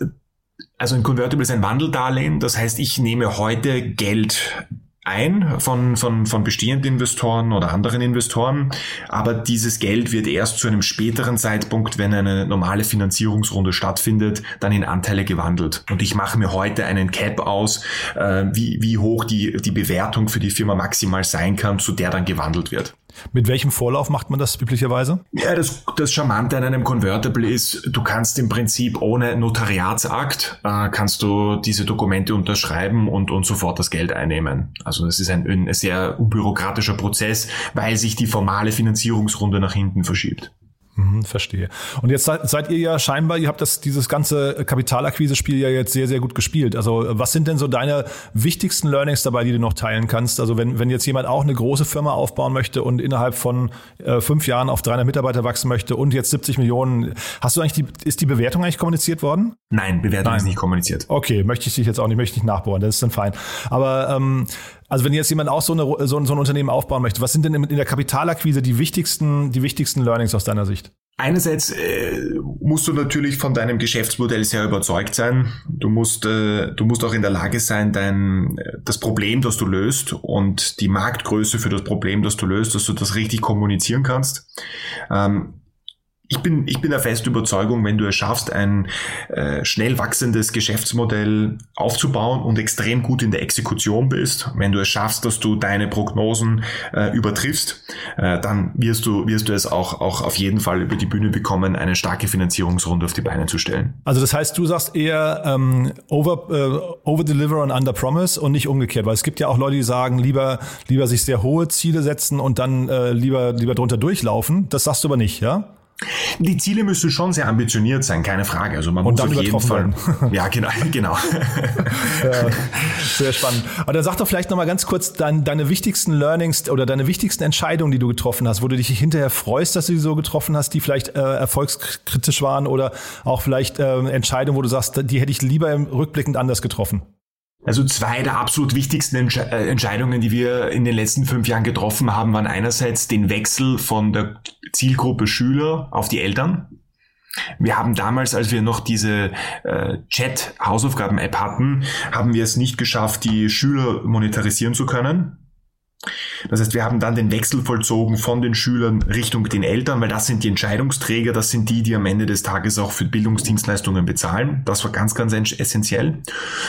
also ein Convertible ist ein Wandeldarlehen. Das heißt, ich nehme heute Geld ein von, von, von bestehenden Investoren oder anderen Investoren, aber dieses Geld wird erst zu einem späteren Zeitpunkt, wenn eine normale Finanzierungsrunde stattfindet, dann in Anteile gewandelt. Und ich mache mir heute einen Cap aus, äh, wie, wie hoch die, die Bewertung für die Firma maximal sein kann, zu der dann gewandelt wird. Mit welchem Vorlauf macht man das üblicherweise? Ja, das, das Charmante an einem Convertible ist, du kannst im Prinzip ohne Notariatsakt, äh, kannst du diese Dokumente unterschreiben und, und sofort das Geld einnehmen. Also das ist ein, ein sehr unbürokratischer Prozess, weil sich die formale Finanzierungsrunde nach hinten verschiebt. Mhm, verstehe. Und jetzt seid, seid, ihr ja scheinbar, ihr habt das, dieses ganze Kapitalakquise-Spiel ja jetzt sehr, sehr gut gespielt. Also was sind denn so deine wichtigsten Learnings dabei, die du noch teilen kannst? Also wenn, wenn jetzt jemand auch eine große Firma aufbauen möchte und innerhalb von äh, fünf Jahren auf 300 Mitarbeiter wachsen möchte und jetzt 70 Millionen, hast du eigentlich die, ist die Bewertung eigentlich kommuniziert worden? Nein, Bewertung Nein. ist nicht kommuniziert. Okay, möchte ich dich jetzt auch nicht, möchte ich nicht nachbohren, das ist dann fein. Aber ähm, also wenn jetzt jemand auch so, eine, so, so ein Unternehmen aufbauen möchte, was sind denn in der Kapitalakquise die wichtigsten, die wichtigsten Learnings aus deiner Sicht? Einerseits äh, musst du natürlich von deinem Geschäftsmodell sehr überzeugt sein. Du musst, äh, du musst auch in der Lage sein, dein, das Problem, das du löst und die Marktgröße für das Problem, das du löst, dass du das richtig kommunizieren kannst. Ähm, ich bin, ich bin der festen Überzeugung, wenn du es schaffst, ein äh, schnell wachsendes Geschäftsmodell aufzubauen und extrem gut in der Exekution bist, wenn du es schaffst, dass du deine Prognosen äh, übertriffst, äh, dann wirst du, wirst du es auch, auch auf jeden Fall über die Bühne bekommen, eine starke Finanzierungsrunde auf die Beine zu stellen. Also das heißt, du sagst eher ähm, over, äh, over deliver and under promise und nicht umgekehrt, weil es gibt ja auch Leute, die sagen, lieber, lieber sich sehr hohe Ziele setzen und dann äh, lieber, lieber drunter durchlaufen. Das sagst du aber nicht, ja? Die Ziele müssen schon sehr ambitioniert sein, keine Frage. Also man und muss auf jeden Fall. Ja, genau, genau. ja, sehr spannend. Aber dann sag doch vielleicht noch mal ganz kurz dein, deine wichtigsten Learnings oder deine wichtigsten Entscheidungen, die du getroffen hast, wo du dich hinterher freust, dass du die so getroffen hast, die vielleicht äh, erfolgskritisch waren oder auch vielleicht äh, Entscheidungen, wo du sagst, die hätte ich lieber im rückblickend anders getroffen. Also zwei der absolut wichtigsten Entsche äh, Entscheidungen, die wir in den letzten fünf Jahren getroffen haben, waren einerseits den Wechsel von der Zielgruppe Schüler auf die Eltern. Wir haben damals, als wir noch diese äh, Chat-Hausaufgaben-App hatten, haben wir es nicht geschafft, die Schüler monetarisieren zu können. Das heißt, wir haben dann den Wechsel vollzogen von den Schülern Richtung den Eltern, weil das sind die Entscheidungsträger, das sind die, die am Ende des Tages auch für Bildungsdienstleistungen bezahlen. Das war ganz, ganz essentiell.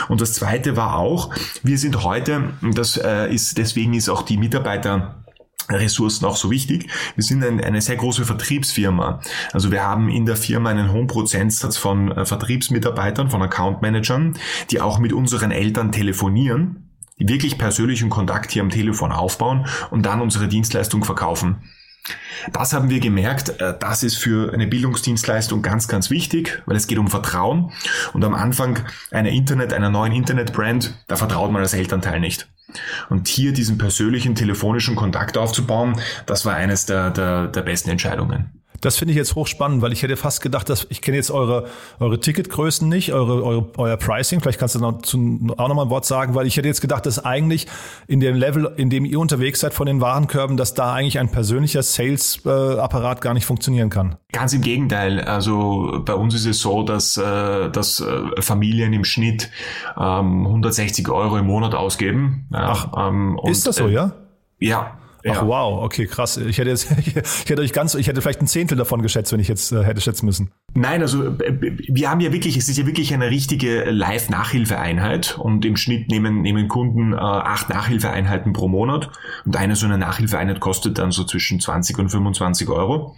Und das Zweite war auch, wir sind heute, das äh, ist, deswegen ist auch die Mitarbeiter Ressourcen auch so wichtig. Wir sind ein, eine sehr große Vertriebsfirma. Also wir haben in der Firma einen hohen Prozentsatz von äh, Vertriebsmitarbeitern, von Account Managern, die auch mit unseren Eltern telefonieren wirklich persönlichen Kontakt hier am Telefon aufbauen und dann unsere Dienstleistung verkaufen. Das haben wir gemerkt, äh, das ist für eine Bildungsdienstleistung ganz, ganz wichtig, weil es geht um Vertrauen. Und am Anfang einer Internet, einer neuen Internetbrand, da vertraut man als Elternteil nicht. Und hier diesen persönlichen telefonischen Kontakt aufzubauen, das war eines der, der, der besten Entscheidungen. Das finde ich jetzt hochspannend, weil ich hätte fast gedacht, dass ich kenne jetzt eure, eure Ticketgrößen nicht, eure, eure, euer Pricing. Vielleicht kannst du noch zu, auch noch mal ein Wort sagen, weil ich hätte jetzt gedacht, dass eigentlich in dem Level, in dem ihr unterwegs seid von den Warenkörben, dass da eigentlich ein persönlicher Sales-Apparat gar nicht funktionieren kann. Ganz im Gegenteil. Also bei uns ist es so, dass, äh, dass äh, Familien im Schnitt 160 ähm, Euro im Monat ausgeben. Ach, ähm, ist das so, ja? Ja, Ach wow, okay, krass. Ich hätte jetzt, ich hätte euch ganz, ich hätte vielleicht ein Zehntel davon geschätzt, wenn ich jetzt äh, hätte schätzen müssen. Nein, also äh, wir haben ja wirklich, es ist ja wirklich eine richtige Live-Nachhilfeeinheit und im Schnitt nehmen, nehmen Kunden äh, acht Nachhilfeeinheiten pro Monat und eine so eine Nachhilfeeinheit kostet dann so zwischen 20 und 25 Euro.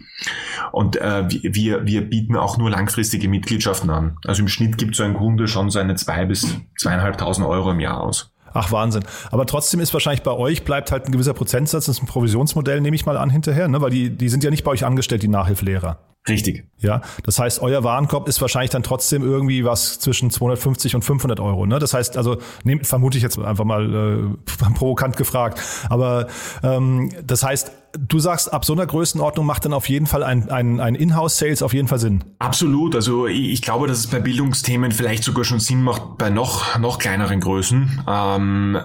Und äh, wir, wir bieten auch nur langfristige Mitgliedschaften an. Also im Schnitt gibt so ein Kunde schon seine zwei bis zweieinhalbtausend Euro im Jahr aus. Ach, Wahnsinn. Aber trotzdem ist wahrscheinlich bei euch bleibt halt ein gewisser Prozentsatz, das ist ein Provisionsmodell, nehme ich mal an, hinterher, ne? weil die, die sind ja nicht bei euch angestellt, die Nachhilfelehrer. Richtig. Ja, das heißt, euer Warenkorb ist wahrscheinlich dann trotzdem irgendwie was zwischen 250 und 500 Euro. Ne? Das heißt, also nehm, vermute ich jetzt einfach mal äh, provokant gefragt. Aber ähm, das heißt, du sagst, ab so einer Größenordnung macht dann auf jeden Fall ein, ein, ein Inhouse-Sales auf jeden Fall Sinn. Absolut. Also ich glaube, dass es bei Bildungsthemen vielleicht sogar schon Sinn macht bei noch, noch kleineren Größen. Ähm,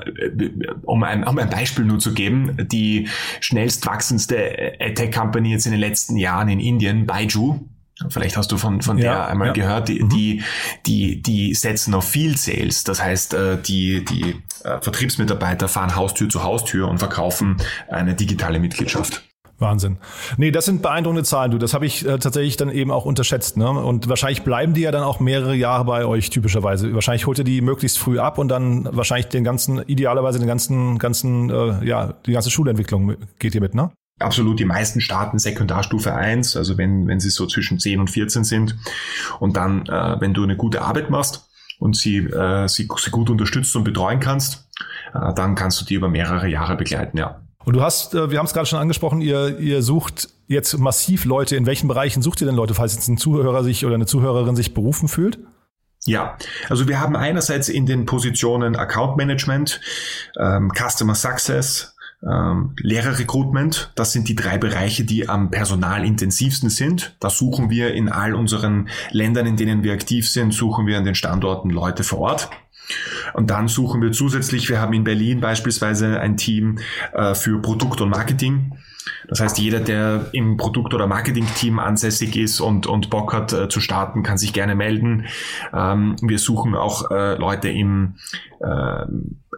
um, ein, um ein Beispiel nur zu geben, die schnellst wachsendste Tech-Company jetzt in den letzten Jahren in Indien, Baiju, Vielleicht hast du von, von ja, der einmal ja. gehört, die, mhm. die, die, die setzen auf Field Sales. Das heißt, äh, die, die äh, Vertriebsmitarbeiter fahren Haustür zu Haustür und verkaufen eine digitale Mitgliedschaft. Wahnsinn. Nee, das sind beeindruckende Zahlen, du. Das habe ich äh, tatsächlich dann eben auch unterschätzt. Ne? Und wahrscheinlich bleiben die ja dann auch mehrere Jahre bei euch typischerweise. Wahrscheinlich holt ihr die möglichst früh ab und dann wahrscheinlich den ganzen, idealerweise den ganzen, ganzen, äh, ja, die ganze Schulentwicklung geht ihr mit, ne? Absolut, die meisten starten Sekundarstufe 1, also wenn, wenn sie so zwischen 10 und 14 sind. Und dann, äh, wenn du eine gute Arbeit machst und sie, äh, sie, sie gut unterstützt und betreuen kannst, äh, dann kannst du die über mehrere Jahre begleiten, ja. Und du hast, äh, wir haben es gerade schon angesprochen, ihr, ihr sucht jetzt massiv Leute. In welchen Bereichen sucht ihr denn Leute, falls jetzt ein Zuhörer sich oder eine Zuhörerin sich berufen fühlt? Ja, also wir haben einerseits in den Positionen Account Management, ähm, Customer Success, ähm, Lehrerrecruitment, das sind die drei Bereiche, die am personalintensivsten sind. Da suchen wir in all unseren Ländern, in denen wir aktiv sind, suchen wir an den Standorten Leute vor Ort. Und dann suchen wir zusätzlich, wir haben in Berlin beispielsweise ein Team äh, für Produkt und Marketing. Das heißt, jeder, der im Produkt- oder Marketing-Team ansässig ist und, und Bock hat äh, zu starten, kann sich gerne melden. Ähm, wir suchen auch äh, Leute im äh,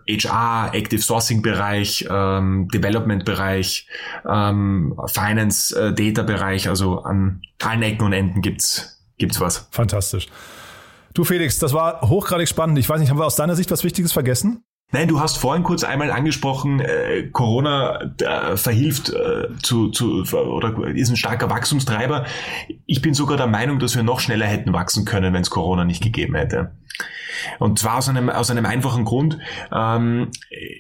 HR, Active Sourcing Bereich, ähm, Development Bereich, ähm, Finance, äh, also an allen Ecken und Enden gibt's gibt's was. Fantastisch. Du Felix, das war hochgradig spannend. Ich weiß nicht, haben wir aus deiner Sicht was Wichtiges vergessen? Nein, du hast vorhin kurz einmal angesprochen, äh, Corona äh, verhilft äh, zu, zu oder ist ein starker Wachstumstreiber. Ich bin sogar der Meinung, dass wir noch schneller hätten wachsen können, wenn es Corona nicht gegeben hätte. Und zwar aus einem, aus einem einfachen Grund. Ähm,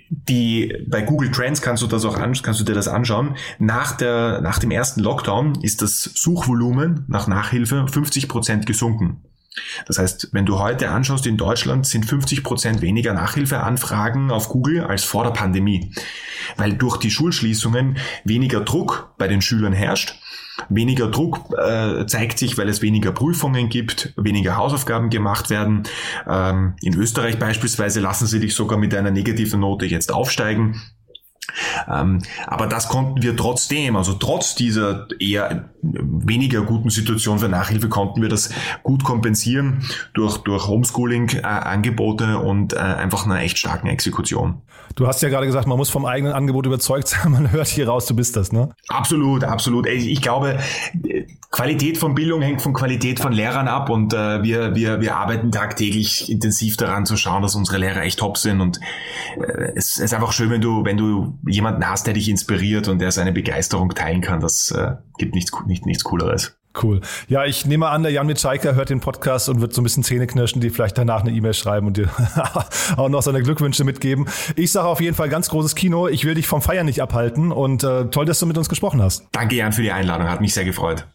die, bei Google Trends kannst du das auch an, kannst du dir das anschauen. Nach, der, nach dem ersten Lockdown ist das Suchvolumen nach Nachhilfe 50 Prozent gesunken. Das heißt, wenn du heute anschaust, in Deutschland sind 50 Prozent weniger Nachhilfeanfragen auf Google als vor der Pandemie, weil durch die Schulschließungen weniger Druck bei den Schülern herrscht. Weniger Druck äh, zeigt sich, weil es weniger Prüfungen gibt, weniger Hausaufgaben gemacht werden. Ähm, in Österreich beispielsweise lassen sie dich sogar mit einer negativen Note jetzt aufsteigen. Ähm, aber das konnten wir trotzdem, also trotz dieser eher weniger guten Situation für Nachhilfe, konnten wir das gut kompensieren durch, durch Homeschooling-Angebote und äh, einfach einer echt starken Exekution. Du hast ja gerade gesagt, man muss vom eigenen Angebot überzeugt sein. Man hört hier raus, du bist das, ne? Absolut, absolut. Ich glaube, Qualität von Bildung hängt von Qualität von Lehrern ab und äh, wir, wir, wir arbeiten tagtäglich intensiv daran zu schauen, dass unsere Lehrer echt top sind und äh, es ist einfach schön, wenn du, wenn du jemanden hast, der dich inspiriert und der seine Begeisterung teilen kann. Das äh, gibt nichts, nicht, nichts Cooleres. Cool. Ja, ich nehme an, der Jan Mitschaiker hört den Podcast und wird so ein bisschen Zähne knirschen, die vielleicht danach eine E-Mail schreiben und dir auch noch seine Glückwünsche mitgeben. Ich sage auf jeden Fall ganz großes Kino. Ich will dich vom Feiern nicht abhalten und äh, toll, dass du mit uns gesprochen hast. Danke, Jan, für die Einladung. Hat mich sehr gefreut.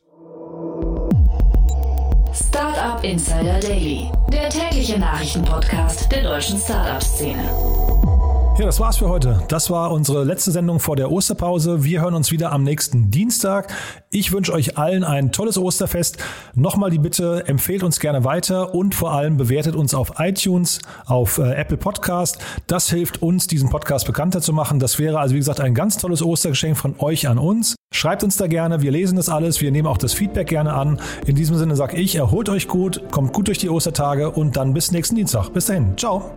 Startup Insider Daily, der tägliche Nachrichtenpodcast der deutschen Startup-Szene. Ja, das war's für heute. Das war unsere letzte Sendung vor der Osterpause. Wir hören uns wieder am nächsten Dienstag. Ich wünsche euch allen ein tolles Osterfest. Nochmal die Bitte, empfehlt uns gerne weiter und vor allem bewertet uns auf iTunes, auf äh, Apple Podcast. Das hilft uns, diesen Podcast bekannter zu machen. Das wäre also, wie gesagt, ein ganz tolles Ostergeschenk von euch an uns. Schreibt uns da gerne. Wir lesen das alles. Wir nehmen auch das Feedback gerne an. In diesem Sinne sage ich, erholt euch gut, kommt gut durch die Ostertage und dann bis nächsten Dienstag. Bis dahin. Ciao.